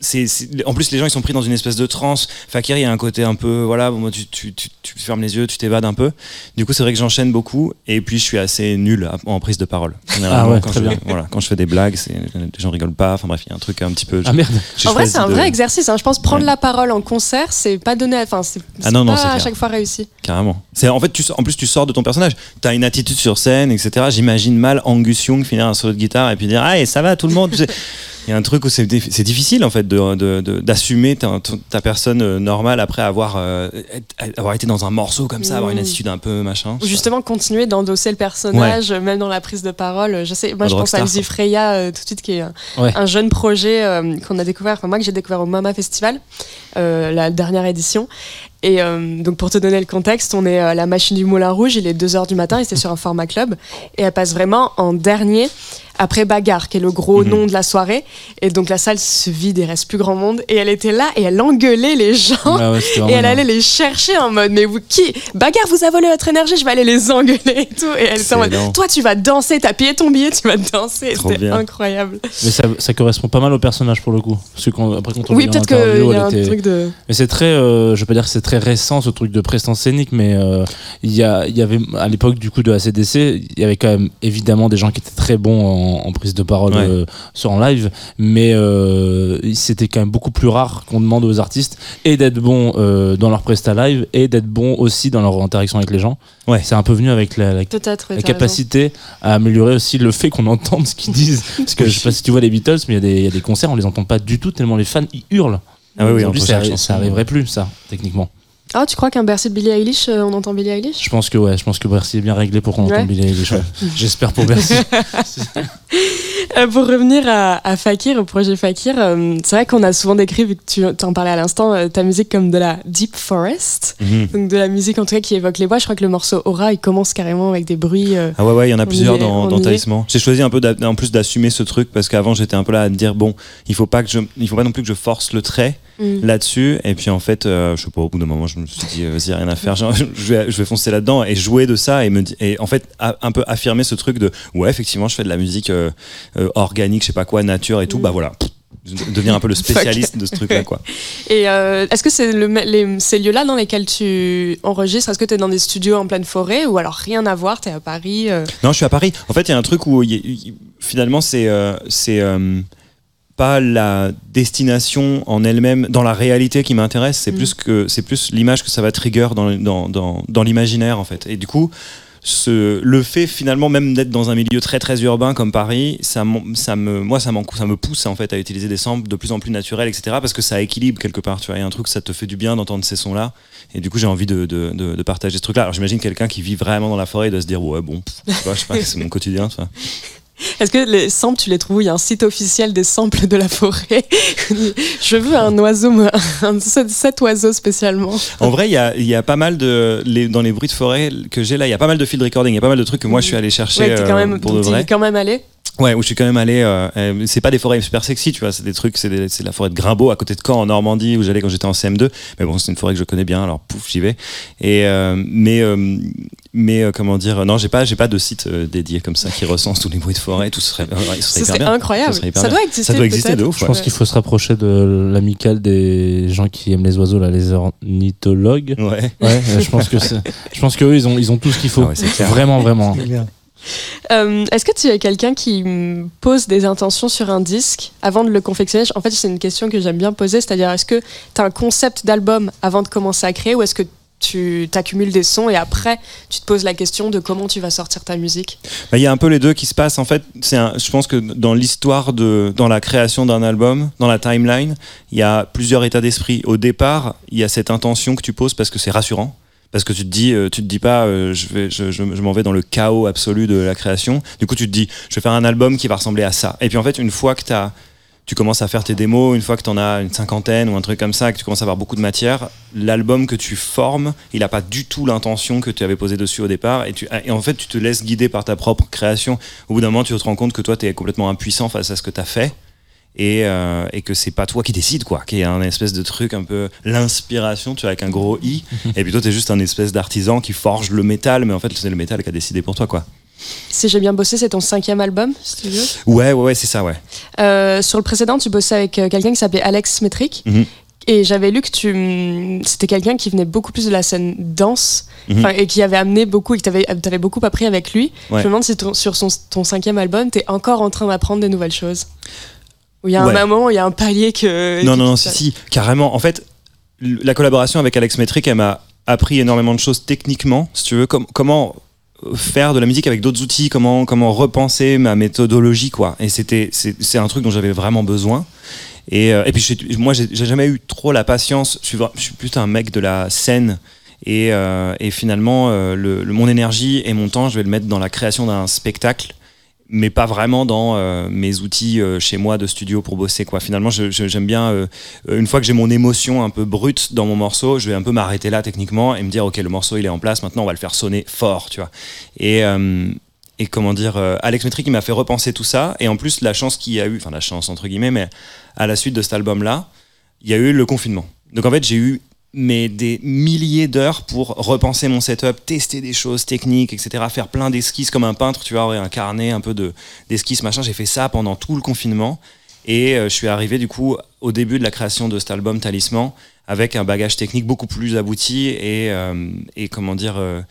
c'est- en plus, les gens ils sont pris dans une espèce de transe. Fakir, il y a un côté un peu, voilà, bon, moi, tu, tu, tu, tu fermes les yeux, tu t'évades un peu. Du coup, c'est vrai que j'enchaîne beaucoup. Et puis, je suis assez nul en prise de parole. Ah ouais, quand, très je, bien. voilà, quand je fais des blagues, les gens rigolent pas. Enfin bref, il y a un truc un petit peu. Ah merde. En vrai, c'est un de- vrai exercice. hein. Je pense prendre Ouais. la parole en concert, c'est pas donné. Enfin, c'est Ah non, c'est non, pas c'est à chaque fois réussi. Carrément. C'est en fait, tu, en plus, tu sors de ton personnage. Tu as une attitude sur scène, etc. J'imagine mal Angus Young finir un solo de guitare et puis dire ah et ça va tout le monde? Il y a un truc où c'est dif- c'est difficile en fait de- de- de- d'assumer ta, personne euh, normale après avoir euh, avoir été dans un morceau comme ça, avoir une Mm. attitude un peu machin. Ou justement continuer d'endosser le personnage, euh, même dans la prise de parole. Je sais, moi je pense à quoi. Freya euh, tout de suite, qui est un, Ouais. un jeune projet euh, qu'on a découvert, enfin moi que j'ai découvert au Mama Festival, euh, la dernière édition. Et euh, donc pour te donner le contexte, on est à la machine du Moulin Rouge, il est 2h du matin et c'est sur un format club. Et elle passe vraiment en dernier après Bagarre, qui est le gros Mhm. nom de la soirée. Et donc la salle se vide, il reste plus grand monde. Et elle était là et elle engueulait les gens. Ah ouais, c'était Et elle allait les chercher en mode, mais vous qui Bagarre, vous a volé votre énergie, je vais aller les engueuler et tout. Et elle était en mode, toi tu vas danser, t'as payé ton billet, tu vas danser. C'était incroyable. Mais ça, ça correspond pas mal au personnage pour le coup. Parce que quand- après, quand on Oui, peut-être qu'il y a un était- truc de. Mais c'est très, euh, je veux pas dire que c'est très récent ce truc de prestance scénique, mais euh, y, il y avait à l'époque du coup de ACDC, il y avait quand même évidemment des gens qui étaient très bons en, en prise de parole Ouais. euh, sur en live, mais euh, c'était quand même beaucoup plus rare qu'on demande aux artistes et d'être bons euh, dans leur presta live et d'être bons aussi dans leur interaction avec les gens. Ouais. C'est un peu venu avec la, capacité à améliorer aussi le fait qu'on entende ce qu'ils disent. Parce que je sais pas si tu vois les Beatles, mais il y, a des- il y a des concerts, on les entend pas du tout tellement les fans ils hurlent. Ah oui, oui, Aujourd'hui, ça, ça arriverait plus, ça, techniquement. Ah, tu crois qu'un Bercy de Billie Eilish, euh, on entend Billie Eilish? Je pense que ouais, je pense que Bercy est bien réglé pour qu'on Ouais. entende Billie Eilish. ouais. J'espère pour Bercy. Euh, Pour revenir à, à Fakir, au projet Fakir, euh, c'est vrai qu'on a souvent décrit, vu que tu t'en parlais à l'instant, ta musique comme de la deep forest. Mhm. Donc de la musique en tout cas qui évoque les bois. Je crois que le morceau Aura, il commence carrément avec des bruits. Ah ouais, ouais, il y en a plusieurs est, dans, dans. Talisman. J'ai choisi un peu en plus d'assumer ce truc parce qu'avant j'étais un peu là à me dire bon, il faut pas que je, il faut pas non plus que je force le trait mm. là-dessus. Et puis en fait, je sais pas, au bout d'un moment, je me suis dit euh, vas-y, rien à faire, je vais, je vais foncer là-dedans et jouer de ça et me et en fait a- un peu affirmer ce truc de ouais, effectivement, je fais de la musique euh, euh, organique, je sais pas quoi, nature et tout. Bah voilà, devenir un peu le spécialiste de ce truc-là, quoi. Et euh, est-ce que c'est le, les, ces lieux-là dans lesquels tu enregistres Est-ce que tu es dans des studios en pleine forêt ou alors rien à voir Tu es à Paris euh? Non, je suis à Paris. En fait, il y a un truc où y finalement, c'est euh, c'est pas la destination en elle-même dans la réalité qui m'intéresse. C'est Mm. plus que c'est plus l'image que ça va trigger dans, dans, dans, dans l'imaginaire en fait. Et du coup. Ce, le fait finalement même d'être dans un milieu très très urbain comme Paris, ça, ça me, moi ça, ça me pousse en fait à utiliser des samples de plus en plus naturels, etc. Parce que ça équilibre quelque part, tu vois. Il y a un truc, ça te fait du bien d'entendre ces sons-là. Et du coup, j'ai envie de, de, de- de partager ce truc-là. Alors j'imagine quelqu'un qui vit vraiment dans la forêt doit se dire ouais bon, pff, tu vois, je sais pas, c'est mon quotidien, tu vois. Est-ce que les samples, tu les trouves? Il y a un site officiel des samples de la forêt. Je veux un oiseau, un, cet, oiseau spécialement. En vrai, il y a, il y a pas mal de les, dans les bruits de forêt que j'ai là, il y a pas mal de field recording, il y a pas mal de trucs que moi je suis allé chercher Ouais, quand euh, même, pour de vrai. es quand même allé? Ouais, où je suis quand même allé. euh, euh, c'est pas des forêts super sexy, tu vois. C'est des trucs, c'est la forêt de Grimbaud à côté de Caen en Normandie où j'allais quand j'étais en CM2. Mais bon, c'est une forêt que je connais bien, alors pouf, j'y vais. Et euh, mais euh, mais euh, comment dire Non, j'ai pas j'ai pas de site euh, dédié comme ça qui recense tous les bruits de forêt. Tout serait, ouais, ce serait Ce hyper serait bien. incroyable. Ce serait hyper Ça bien. doit exister, Ça doit exister de ouf. Je pense ouais. qu'il faut se rapprocher de l'amicale des gens qui aiment les oiseaux, là, les ornithologues. Ouais. Ouais, je pense que c'est- je pense qu'eux ils ont ils ont tout ce qu'il faut. Ah ouais, c'est clair. vraiment vraiment. Euh, Est-ce que tu es quelqu'un qui pose des intentions sur un disque avant de le confectionner? En fait, c'est une question que j'aime bien poser, c'est-à-dire est-ce que tu as un concept d'album avant de commencer à créer ou est-ce que tu t'accumules des sons et après tu te poses la question de comment tu vas sortir ta musique? Bah, Il y a un peu les deux qui se passent. En fait, je pense que dans l'histoire de, dans la création d'un album, dans la timeline, il y a plusieurs états d'esprit. Au départ, il y a cette intention que tu poses parce que c'est rassurant. Parce que tu te dis, euh, tu te dis pas, euh, je vais, je, je- m'en vais dans le chaos absolu de la création. Du coup, tu te dis, je vais faire un album qui va ressembler à ça. Et puis en fait, une fois que t'as- tu commences à faire tes démos, une fois que tu en as une cinquantaine ou un truc comme ça, que tu commences à avoir beaucoup de matière, l'album que tu formes, il n'a pas du tout l'intention que tu avais posée dessus au départ. Et, tu, et en fait, tu te laisses guider par ta propre création. Au bout d'un moment, tu te rends compte que toi, tu es complètement impuissant face à ce que tu as fait. Et, euh, et que c'est pas toi qui décide quoi, qu'il y a un espèce de truc un peu l'inspiration, tu vois, avec un gros i, et puis toi t'es juste un espèce d'artisan qui forge le métal, mais en fait c'est le métal qui a décidé pour toi quoi. Si j'ai bien bossé, c'est ton cinquième album, si tu veux. Ouais ouais ouais c'est ça ouais. Euh, sur le précédent, tu bossais avec euh, quelqu'un qui s'appelait Alex Metric. Mhm. Et j'avais lu que tu, mm, c'était quelqu'un qui venait beaucoup plus de la scène danse, enfin, et qui avait amené beaucoup, et que tu avais, beaucoup appris avec lui. Ouais. Je me demande si ton- sur son- ton cinquième album, tu es encore en train d'apprendre des nouvelles choses. Il y a Ouais. un moment, il y a un palier que. Non, non, non, si, si, carrément. En fait, la collaboration avec Alex Metric, elle m'a appris énormément de choses techniquement, si tu veux, com- comment euh, faire de la musique avec d'autres outils, comment, comment repenser ma méthodologie, quoi. Et c'était, c'est, un truc dont j'avais vraiment besoin. Et, euh, et puis, moi, j'ai, jamais eu trop la patience. Je suis, je suis plutôt un mec de la scène. Et, euh, et finalement, euh, le, le- mon énergie et mon temps, je vais le mettre dans la création d'un spectacle mais pas vraiment dans euh, mes outils euh, chez moi de studio pour bosser quoi. Finalement j'aime bien euh, une fois que j'ai mon émotion un peu brute dans mon morceau je vais un peu m'arrêter là techniquement et me dire ok le morceau il est en place maintenant on va le faire sonner fort tu vois. Et et comment dire Alex Metric il m'a fait repenser tout ça et en plus la chance qu'il y a eu enfin la chance entre guillemets mais à la suite de cet album là il y a eu le confinement. Donc en fait j'ai eu mais des milliers d'heures pour repenser mon setup, tester des choses techniques, etc. Faire plein d'esquisses comme un peintre, tu vois, un carnet un peu de d'esquisses, machin. J'ai fait ça pendant tout le confinement. Et euh, je suis arrivé du coup au début de la création de cet album Talisman avec un bagage technique beaucoup plus abouti et, euh, comment dire euh,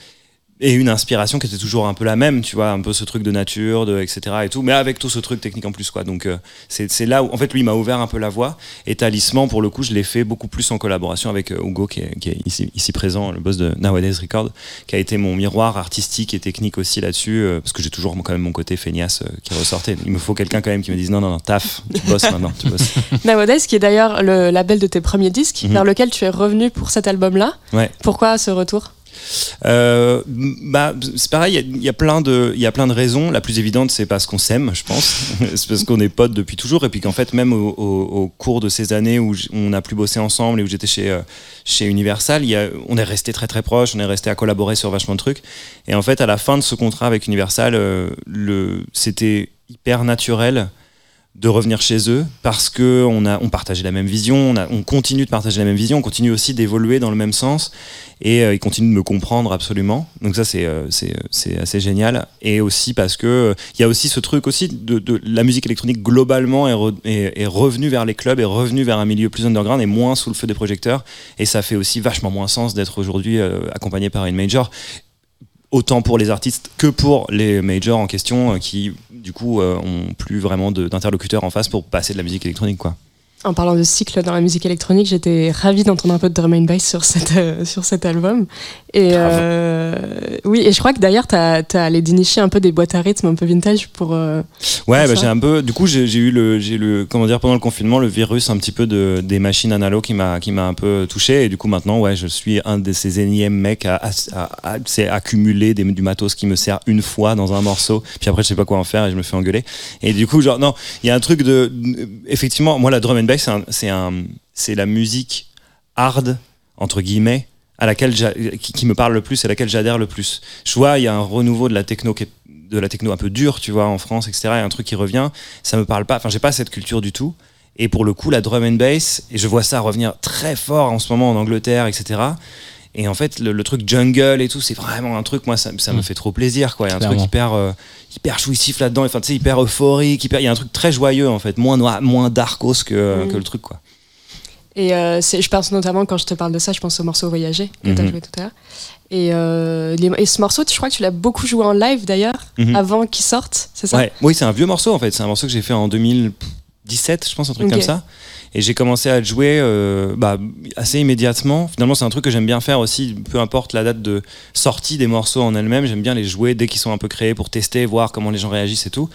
et une inspiration qui était toujours un peu la même, tu vois, un peu ce truc de nature, de etc. et tout, mais avec tout ce truc technique en plus quoi. Donc euh, c'est là où en fait lui il m'a ouvert un peu la voie. Et Talisman pour le coup je l'ai fait beaucoup plus en collaboration avec euh, Hugo qui est, qui est ici, ici présent, le boss de Nowadays Record, qui a été mon miroir artistique et technique aussi là-dessus, euh, parce que j'ai toujours quand même mon côté feignasse euh, qui ressortait. Il me faut quelqu'un quand même qui me dise non non non taf, tu bosses maintenant, tu bosses. Nowadays, qui est d'ailleurs le label de tes premiers disques, Mhm. vers lequel tu es revenu pour cet album-là. Ouais. Pourquoi ce retour? Euh, bah, c'est pareil, il y a- plein de, y a plein de raisons. La plus évidente, c'est parce qu'on s'aime, je pense. c'est parce qu'on est potes depuis toujours. Et puis qu'en fait, même au, cours de ces années où on n'a plus bossé ensemble et où j'étais chez, euh, chez Universal, y a, on est resté très très proches, on est resté à collaborer sur vachement de trucs. Et en fait, à la fin de ce contrat avec Universal, euh, le, c'était hyper naturel de revenir chez eux parce que on a on partageait la même vision, on, a- on continue de partager la même vision, on continue aussi d'évoluer dans le même sens et euh, ils continuent de me comprendre absolument. Donc ça c'est euh, euh, assez génial. Et aussi parce que il y a aussi ce truc aussi de, de la musique électronique globalement est, est, est revenue vers les clubs, est revenue vers un milieu plus underground et moins sous le feu des projecteurs. Et ça fait aussi vachement moins sens d'être aujourd'hui accompagné par une major autant pour les artistes que pour les majors en question euh, qui du coup euh, ont plus vraiment d'interlocuteurs en face pour passer de la musique électronique quoi. En parlant de cycle dans la musique électronique, j'étais ravie d'entendre un peu de drum and bass sur, cette, euh, sur cet album. Et euh, oui, et je crois que d'ailleurs, tu as, allé dénicher un peu des boîtes à rythme un peu vintage pour. euh, Ouais, bah, j'ai un peu. Du coup, j'ai eu le, j'ai le, comment dire, pendant le confinement, le virus un petit peu de, des machines analo qui m'a, qui m'a un peu touché. Et du coup, maintenant, ouais, je suis un de ces énièmes mecs à, à, à- à- c'est accumuler des- du matos qui me sert une fois dans un morceau. Puis après, je sais pas quoi en faire et je me fais engueuler. Et du coup, genre, non, il y a un truc de, effectivement, moi, la drum and bass, c'est un- c'est la musique hard entre guillemets à laquelle qui, me parle le plus et à laquelle j'adhère le plus. Je vois, il y a un renouveau de la techno de la techno un peu dure, tu vois, en France, etc. A un truc qui revient, ça me parle pas. Enfin, j'ai pas cette culture du tout. Et pour le coup, la drum and bass, et je vois ça revenir très fort en ce moment en Angleterre, etc. Et en fait, le, le truc jungle et tout, c'est vraiment un truc, moi, ça, ça me Mm. fait trop plaisir, quoi. Il y a un Clairement. truc hyper, euh, hyper jouissif là-dedans, enfin, tu sais, hyper euphorique, hyper, il y a un truc très joyeux, en fait, moins noir, moins darkos que, Mm. que le truc, quoi. Et euh, je pense notamment, quand je te parle de ça, je pense au morceau Voyager que tu as joué tout à l'heure. Et, euh, les- et ce morceau, je crois que tu l'as beaucoup joué en live d'ailleurs, Mhm. avant qu'il sorte, c'est ça? Ouais, oui, c'est un vieux morceau en fait. C'est un morceau que j'ai fait en 2017, je pense, un truc comme ça. Et j'ai commencé à jouer euh, bah, assez immédiatement. Finalement, c'est un truc que j'aime bien faire aussi, peu importe la date de sortie des morceaux en elles-mêmes. J'aime bien les jouer dès qu'ils sont un peu créés pour tester, voir comment les gens réagissent et tout.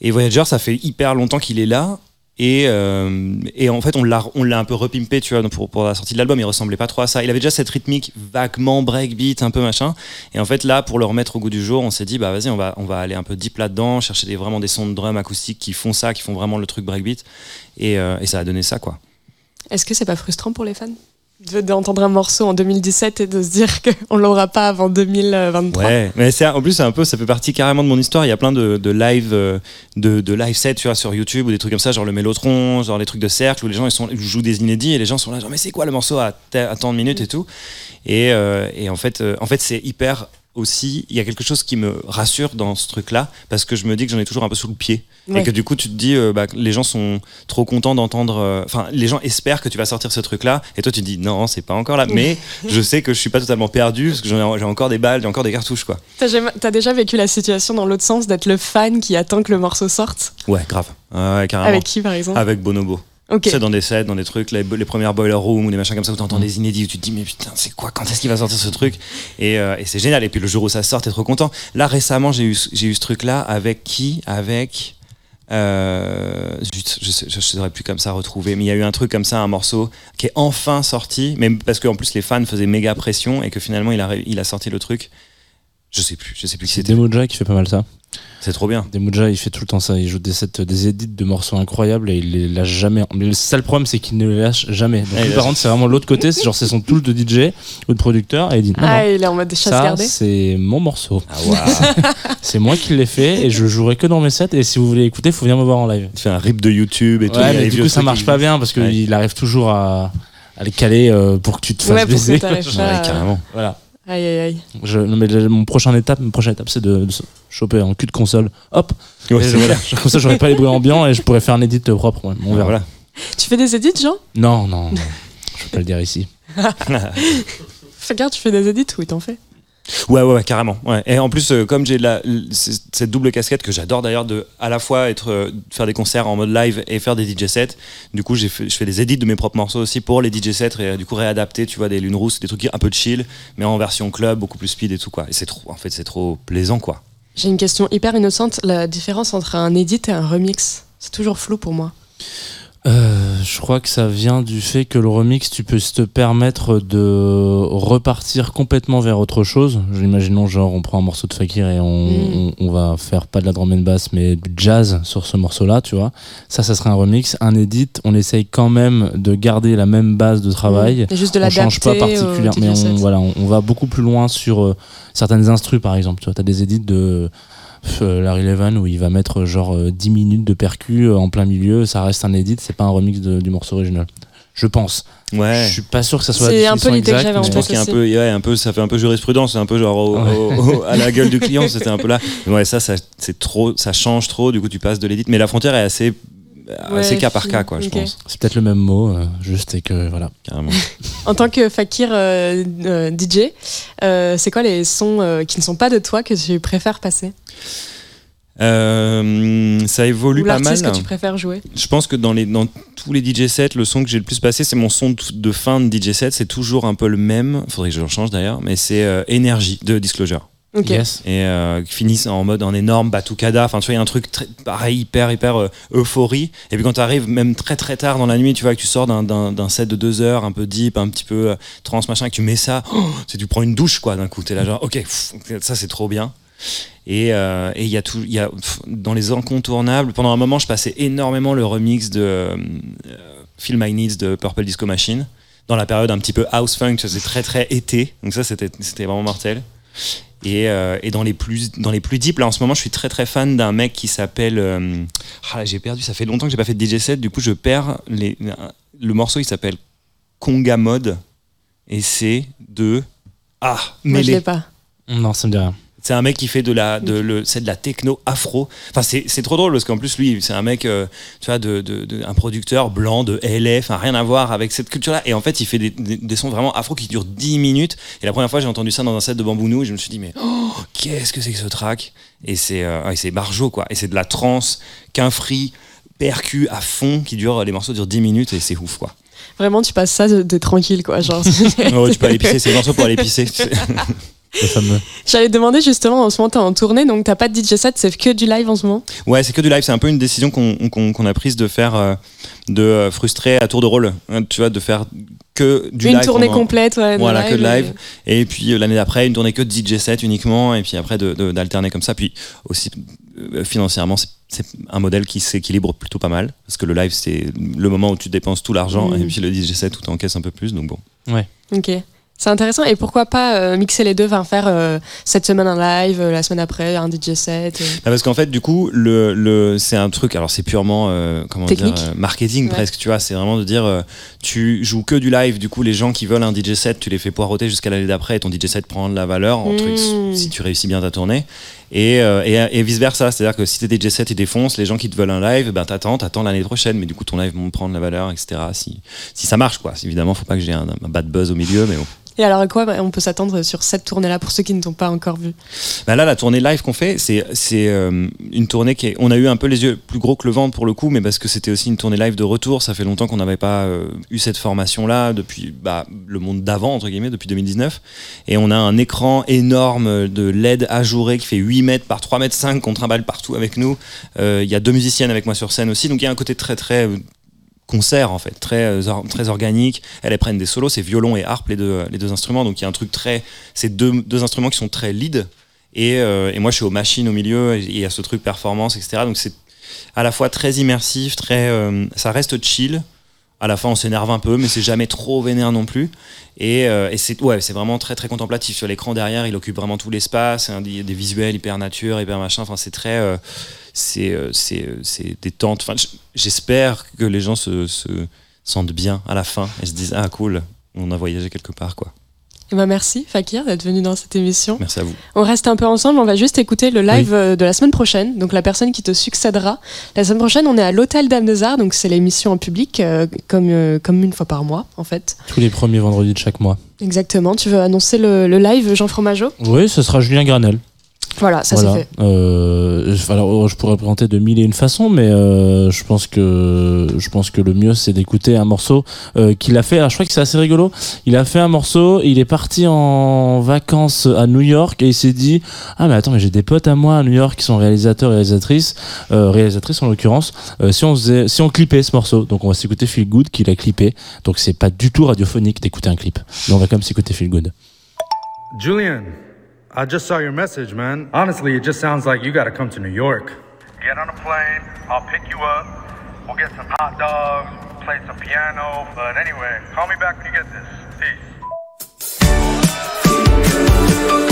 Et Voyager, ça fait hyper longtemps qu'il est là. Et, euh, et en fait, on l'a, on l'a un peu repimpé, tu vois, pour, pour la sortie de l'album. Il ressemblait pas trop à ça. Il avait déjà cette rythmique vaguement breakbeat, un peu machin. Et en fait, là, pour le remettre au goût du jour, on s'est dit, bah vas-y, on va, on va aller un peu deep là-dedans, chercher des, vraiment des sons de drum acoustiques qui font ça, qui font vraiment le truc breakbeat. Et, euh, et ça a donné ça, quoi. Est-ce que c'est pas frustrant pour les fans? D'entendre un morceau en 2017 et de se dire qu'on l'aura pas avant 2023 Ouais, mais c'est en plus c'est un peu ça fait partie carrément de mon histoire. Il y a plein de, de live euh, de, de live sets tu vois sur YouTube ou des trucs comme ça, genre le Mélotron, genre les trucs de cercle où les gens ils jouent des inédits et les gens sont là genre mais c'est quoi le morceau à tant de minutes et tout. Et, euh, et en fait euh, en fait c'est hyper aussi il y a quelque chose qui me rassure dans ce truc là parce que je me dis que j'en ai toujours un peu sous le pied Ouais. et que du coup tu te dis euh, bah, les gens sont trop contents d'entendre euh, enfin les gens espèrent que tu vas sortir ce truc là et toi tu te dis non c'est pas encore là mais je sais que je suis pas totalement perdu parce que j'ai encore des balles j'ai encore des cartouches quoi T'as déjà vécu la situation dans l'autre sens d'être le fan qui attend que le morceau sorte? Ouais, grave. Ouais, ouais, carrément. Avec qui par exemple? Avec Bonobo. Ok. Tu sais, dans des sets, dans des trucs, les, les premières Boiler Room ou des machins comme ça où t'entends des inédits où tu te dis, mais putain, c'est quoi Quand est-ce qu'il va sortir ce truc? Et, euh, et c'est génial. Et puis le jour où ça sort, t'es trop content. Là, récemment, j'ai eu, j'ai eu ce truc-là avec qui? Avec. Euh, je, je saurais plus comme ça retrouver, mais il y a eu un truc comme ça, un morceau qui est enfin sorti, mais parce qu'en plus les fans faisaient méga pression et que finalement il a, il a sorti le truc. Je sais plus, je sais plus qui C'est c'était. Demoja qui fait pas mal ça. C'est trop bien. Demoja, il fait tout le temps ça. Il joue des, sets, des edits de morceaux incroyables et il les lâche jamais. Mais le seul problème, c'est qu'il ne les lâche jamais. Donc, il lui, par contre, c'est vraiment l'autre côté. C'est genre, c'est son tool de DJ ou de producteur et il dit non, Ah, non, il est en mode chasse ça, gardée c'est mon morceau. Ah, c'est moi qui l'ai fait et je jouerai que dans mes sets. Et si vous voulez écouter, faut venir me voir en live. Tu fais un rip de YouTube et tout. il Ouais, a mais du coup, ça marche pas bien parce qu'il Ouais. arrive toujours à, à les caler euh, pour que tu te fasses Ouais, baiser. Ouais, carrément. Voilà. Aïe aïe aïe. Je, non, mais le- mon prochaine étape, mon prochaine étape, c'est de, de se choper en cul de console. Hop. Ouais, Et c'est je- voilà. Comme ça, j'aurais pas les bruits ambiants et je pourrais faire un edit propre. ouais. On verra. Voilà. Tu fais des edits, Jean? Non, non, non. je peux pas le dire ici. Fais gaffe, tu fais des edits Oui, t'en fais. Ouais, ouais, carrément. Et en plus, euh, comme j'ai cette double casquette que j'adore d'ailleurs de à la fois être euh, faire des concerts en mode live et faire des DJ sets. Du coup, je fais des edits de mes propres morceaux aussi pour les DJ sets et euh, du coup réadapter, tu vois, des lunes rousses, des trucs un peu chill, mais en version club, beaucoup plus speed et tout quoi. Et c'est trop, en fait, c'est trop plaisant quoi. J'ai une question hyper innocente. La différence entre un edit et un remix, c'est toujours flou pour moi. Euh, je crois que ça vient du fait que le remix, tu peux te permettre de repartir complètement vers autre chose. Imaginons, genre, on prend un morceau de Fakir et on, Mm. on, on va faire pas de la drum and bass, mais du jazz sur ce morceau-là, tu vois. Ça, ça serait un remix. Un edit, on essaye quand même de garder la même base de travail. Et juste de on change pas particulièrement, mais on, voilà, on, on va beaucoup plus loin sur euh, certaines instrus, par exemple. Tu vois, as des edits de Larry Levan où il va mettre genre euh, 10 minutes de percu euh, en plein milieu, ça reste un edit, c'est pas un remix de- du morceau original. Je pense. Ouais. Je suis pas sûr que ça soit C'est un peu l'idée que j'avais en tête. pense qu'il y a un peu, ouais, un peu, ça fait un peu jurisprudence, c'est un peu genre au- au- au- à la gueule du client, c'était un peu là. Mais ouais, ça, ça c'est trop, ça change trop. Du coup, tu passes de l'édite, mais la frontière est assez, assez cas par cas, quoi, je pense, C'est peut-être le même mot, euh, juste et que voilà. carrément. En tant que Fakir euh, euh, DJ, euh, c'est quoi les sons euh, qui ne sont pas de toi que tu préfères passer? Euh, ça évolue Ou pas mal. que tu préfères jouer Je pense que dans, les, dans tous les DJ sets, le son que j'ai le plus passé, c'est mon son de, fin de DJ set. C'est toujours un peu le même. Faudrait que je le change d'ailleurs, mais c'est euh, Énergie de Disclosure. Ok. Yes. Et euh, qui finissent en mode en énorme batucada. Enfin, tu vois, il y a un truc très, pareil, hyper, hyper euh, euphorie. Et puis quand tu arrives même très, très tard dans la nuit, tu vois, que tu sors d'un- set de deux heures, un peu deep, un petit peu euh, trans, machin, que tu mets ça, oh, tu prends une douche, quoi, d'un coup. T'es là, genre, ok, pff, ça c'est trop bien. Et euh, et il y a tout, il y a pff, dans les incontournables. Pendant un moment, je passais énormément le remix de euh, Feel My Needs de Purple Disco Machine. Dans la période un petit peu house funk, c'est très très été. Donc ça, c'était c'était vraiment mortel. Et, euh, et dans les plus dans les plus deep là en ce moment je suis très très fan d'un mec qui s'appelle euh, ah là j'ai perdu ça fait longtemps que j'ai pas fait de DJ set du coup je perds les le morceau il s'appelle Conga Mode et c'est de ah Moi, je l'ai pas. Non, ça me dit rien. C'est un mec qui fait de la, de le, c'est de la techno afro. Enfin, c'est, c'est trop drôle parce qu'en plus, lui, c'est un mec, euh, tu vois, de, de- de- un producteur blanc de LA, enfin, rien à voir avec cette culture-là. Et en fait, il fait des, des- des sons vraiment afro qui durent 10 minutes. Et la première fois, j'ai entendu ça dans un set de Bambounou et je me suis dit, mais oh, qu'est-ce que c'est que ce track? Et c'est, euh, c'est Barjo, quoi. Et c'est de la trance, qu'un free, percu à fond qui dure, les morceaux durent 10 minutes et c'est ouf, quoi. Vraiment, tu passes ça de, tranquille, quoi. Genre, Oh, tu peux aller pisser, c'est le morceau pour aller pisser. Fameux. J'allais demander justement, en ce moment, t'es en tournée, donc t'as pas de DJ set, c'est que du live en ce moment? Ouais, c'est que du live. C'est un peu une décision qu'on a prise de faire, euh, de euh, frustrer à tour de rôle. hein, tu vois, de faire que du Une live. tournée pendant- complète, ouais. Voilà, que de live. Et puis euh, l'année d'après, une tournée que de DJ set uniquement. Et puis après, de- de- d'alterner comme ça. Puis aussi, euh, financièrement, c'est- c'est un modèle qui s'équilibre plutôt pas mal. Parce que le live, c'est le moment où tu dépenses tout l'argent. Mhm. Et puis le DJ set, où tu encaisses un peu plus. Donc bon. Ok. C'est intéressant. Et pourquoi pas euh, mixer les deux, enfin faire euh, cette semaine un live, euh, la semaine après un DJ set. Ah, parce qu'en fait, du coup, le, le, c'est un truc, alors c'est purement comment Technique. dire, marketing Ouais. presque, tu vois. C'est vraiment de dire, tu joues que du live, du coup, les gens qui veulent un DJ set, tu les fais poireauter jusqu'à l'année d'après et ton DJ set prend de la valeur en Mm. truc, si tu réussis bien ta tournée. Et, euh, et, et vice versa, c'est-à-dire que si tes DJ set ils défoncent, les gens qui te veulent un live, ben t'attends, t'attends l'année prochaine, mais du coup ton live vont prendre la valeur, etc. Si, si ça marche, quoi. Évidemment, faut pas que j'ai un, un bad buzz au milieu, mais bon. Et alors, à quoi on peut s'attendre sur cette tournée-là pour ceux qui ne t'ont pas encore vu? Bah là, la tournée live qu'on fait, c'est euh, une tournée qui est, on a eu un peu les yeux plus gros que le ventre pour le coup, mais parce que c'était aussi une tournée live de retour. Ça fait longtemps qu'on n'avait pas euh, eu cette formation-là depuis bah, le monde d'avant entre guillemets, depuis 2019. Et on a un écran énorme de LED ajouré qui fait 8 mètres par 3 mètres 5 qu'on trimballe partout avec nous. Euh, Il y a deux musiciennes avec moi sur scène aussi, donc il y a un côté très très concert en fait, très, euh, très organique. Elles, prennent des solos, c'est violon et harpe les deux, les deux instruments, donc il y a un truc très. C'est deux, instruments qui sont très lead. Et, euh, et moi je suis aux machines au milieu, il y a ce truc performance, etc. Donc c'est à la fois très immersif, très. euh, ça reste chill. À la fin, on s'énerve un peu, mais c'est jamais trop vénère non plus. Et, euh, c'est ouais, c'est vraiment très très contemplatif. Sur l'écran derrière, il occupe vraiment tout l'espace. hein, des visuels hyper nature, hyper machin. Enfin, c'est très. euh, c'est euh, c'est c'est détente. Enfin, j'espère que les gens se, se sentent bien à la fin et se disent ah cool, on a voyagé quelque part quoi. Eh ben, merci, Fakir, d'être venu dans cette émission. Merci à vous. On reste un peu ensemble, on va juste écouter le live euh, de la semaine prochaine, donc la personne qui te succédera. La semaine prochaine, on est à l'Hôtel Dame des Arts, donc c'est l'émission en public, euh, comme, euh, comme une fois par mois, en fait. Tous les premiers vendredis de chaque mois. Exactement. Tu veux annoncer le, le live, Jean Fromageau? Oui, ce sera Julien Granel. Voilà, ça Voilà. c'est fait. Euh, alors, je pourrais présenter de mille et une façons, mais euh, je pense que je pense que le mieux c'est d'écouter un morceau euh, qu'il a fait. Alors, je crois que c'est assez rigolo. Il a fait un morceau, il est parti en vacances à New York et il s'est dit ah mais attends mais j'ai des potes à moi à New York qui sont réalisateurs et réalisatrices, euh, réalisatrices en l'occurrence. Euh, si on faisait, si on clippait ce morceau, donc on va s'écouter Feel Good qu'il a clippé. Donc c'est pas du tout radiophonique d'écouter un clip, mais on va quand même s'écouter Feel Good. Julian, I just saw your message, man. Honestly, it just sounds like you gotta come to New York. Get on a plane, I'll pick you up. We'll get some hot dogs, play some piano. But anyway, call me back when you get this. Peace.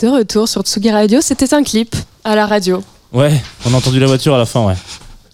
De retour sur Tsugi Radio, c'était un clip à la radio. Ouais, on a entendu la voiture à la fin, ouais.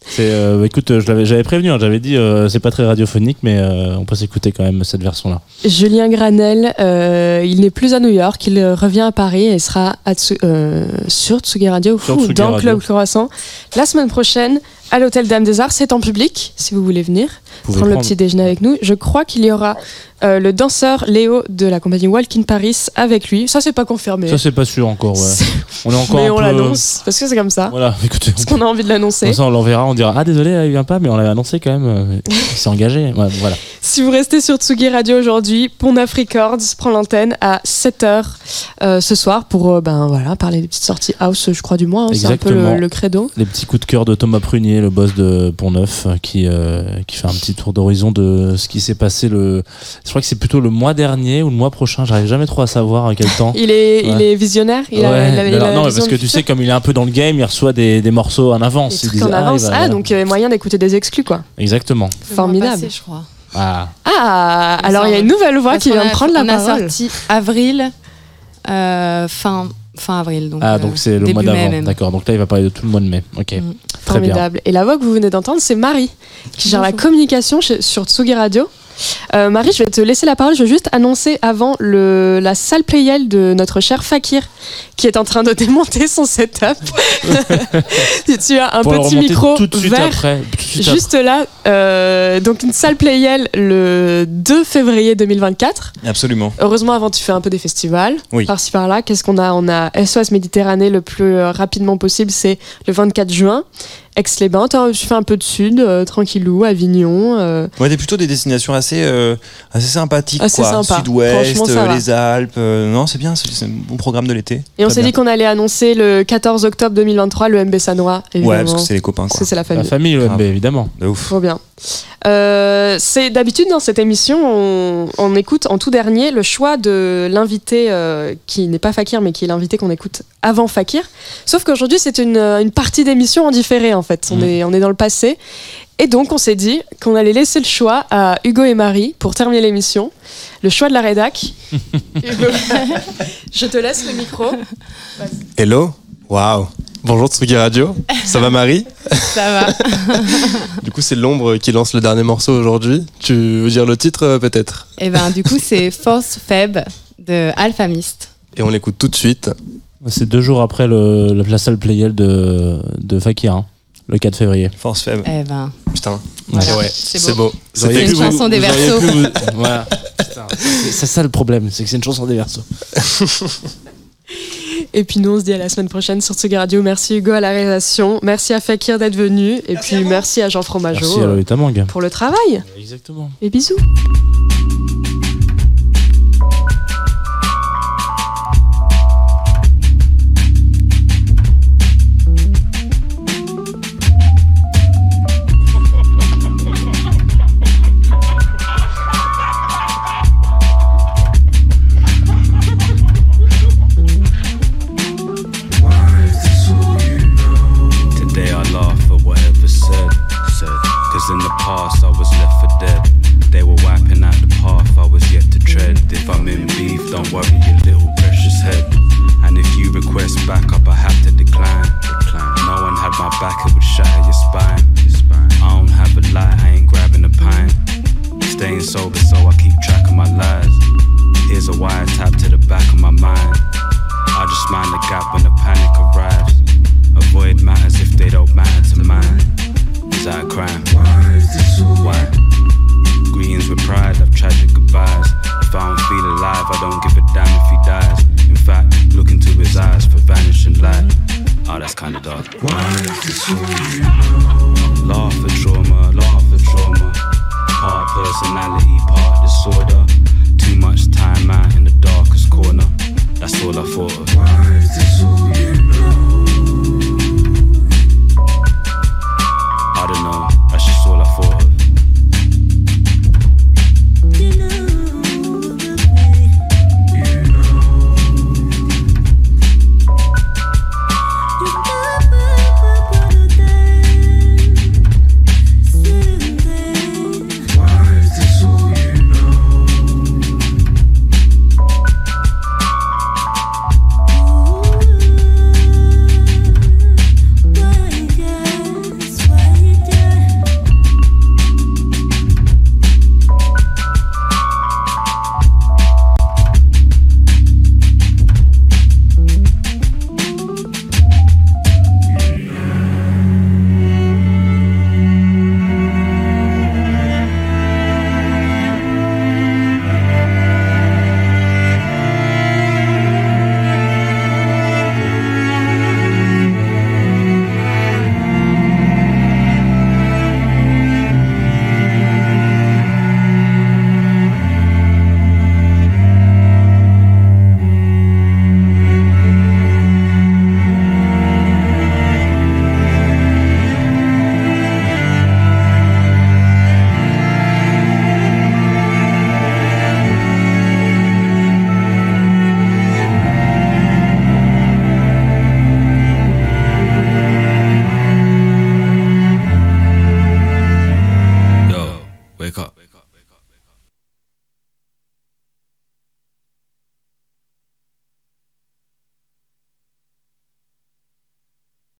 C'est, euh, bah, écoute, je l'avais, j'avais prévenu, hein, j'avais dit, euh, c'est pas très radiophonique, mais euh, on peut s'écouter quand même cette version-là. Julien Granel, euh, il n'est plus à New York, il euh, revient à Paris et sera à Tsu- euh, sur Tsugi Radio, Sur fou, Tsugi dans Radio. Club Croissant. La semaine prochaine, à l'Hôtel Dame des Arts, c'est en public, si vous voulez venir prendre le petit déjeuner avec nous. Je crois qu'il y aura euh, le danseur Léo de la compagnie Walk in Paris avec lui. Ça, c'est pas confirmé. Ça, c'est pas sûr encore, ouais. On est encore mais un on peu- l'annonce, parce que c'est comme ça. Voilà, écoutez. Parce qu'on a envie de l'annoncer. On l'enverra, on dira Ah, désolé, il vient pas, mais on l'avait annoncé quand même. euh, Il s'est engagé. Ouais, voilà. Si vous restez sur Tsugi Radio aujourd'hui, Pont Records prend l'antenne à 7h ce soir pour euh, ben, voilà, parler des petites sorties house, je crois, du mois. hein. C'est un peu le credo. Les petits coups de cœur de Thomas Prunier, le boss de Pont-Neuf, euh, qui, euh, qui fait un petit tour d'horizon de ce qui s'est passé le. Je crois que c'est plutôt le mois dernier ou le mois prochain, j'arrive jamais trop à savoir à quel temps. Il est, il est visionnaire? Il a, il a- il a non, parce que tu sais, comme il est un peu dans le game, il reçoit des, des morceaux en avance. Des Il en ah, il avance. va- Ah, voilà. donc euh, moyen d'écouter des exclus, quoi. Exactement. Formidable. Passé, je crois. Ah. Ah, alors il y a une nouvelle voix Parce qui vient de a- prendre la on a parole. sorti avril, euh, fin, fin avril. Donc, ah, euh, donc c'est le début mois mai d'avant. D'accord. Donc là, il va parler de tout le mois de mai. Ok. Très bien. Formidable. Et la voix que vous venez d'entendre, c'est Marie, qui gère la communication chez- sur Tsugi Radio. Euh, Marie, je vais te laisser la parole. Je veux juste annoncer avant le, la salle Playel de notre cher Fakir, qui est en train de démonter son setup. tu as un Pour petit micro tout de suite vert après. Tout de suite juste là. Euh, donc une salle Playel le 2 février 2024. Absolument. Heureusement, avant, tu fais un peu des festivals, Oui. par-ci par-là. Qu'est-ce qu'on a? On a SOS Méditerranée le plus rapidement possible, c'est le 24 juin. Aix-les-Bains, tu fais un peu de sud, euh, tranquillou, Avignon. euh, Ouais, des plutôt des destinations assez, euh, assez sympathiques, Assez quoi. sympa. Sud-Ouest, euh, les Alpes. euh, non, c'est bien, c'est un bon programme de l'été. Et on s'est dit qu'on allait annoncer le 14 octobre 2023 le MB Sanois. Ouais, parce que c'est les copains, quoi. C'est la famille. La famille, le MB, évidemment. De ouf. Trop bien. Euh, c'est d'habitude dans cette émission, on, on écoute en tout dernier le choix de l'invité euh, qui n'est pas Fakir, mais qui est l'invité qu'on écoute avant Fakir. Sauf qu'aujourd'hui, c'est une, une partie d'émission en différé en fait. On, est, on est dans le passé. Et donc, on s'est dit qu'on allait laisser le choix à Hugo et Marie pour terminer l'émission. Le choix de la rédac. Hugo, je te laisse le micro. Hello Waouh Bonjour Tsugi Radio, ça va Marie Ça va. Du coup c'est l'ombre qui lance le dernier morceau aujourd'hui. Tu veux dire le titre euh, peut-être? Et ben du coup c'est Force Feb de Alphamist. Et on l'écoute tout de suite. C'est deux jours après le, la salle Playel de, de Fakir, hein, le 4 février. Force faible. Eh ben. Putain. Voilà. Et ouais, C'est beau. C'est une chanson des vous versos. vous- Voilà. Putain, C'est ça le problème, c'est que c'est une chanson des versos. Et puis nous, on se dit à la semaine prochaine sur Tsugi Radio. Merci Hugo à la réalisation. Merci à Fakir d'être venu. Et puis merci à Jean Fromageau Merci à euh, pour le travail. Exactement. Et bisous.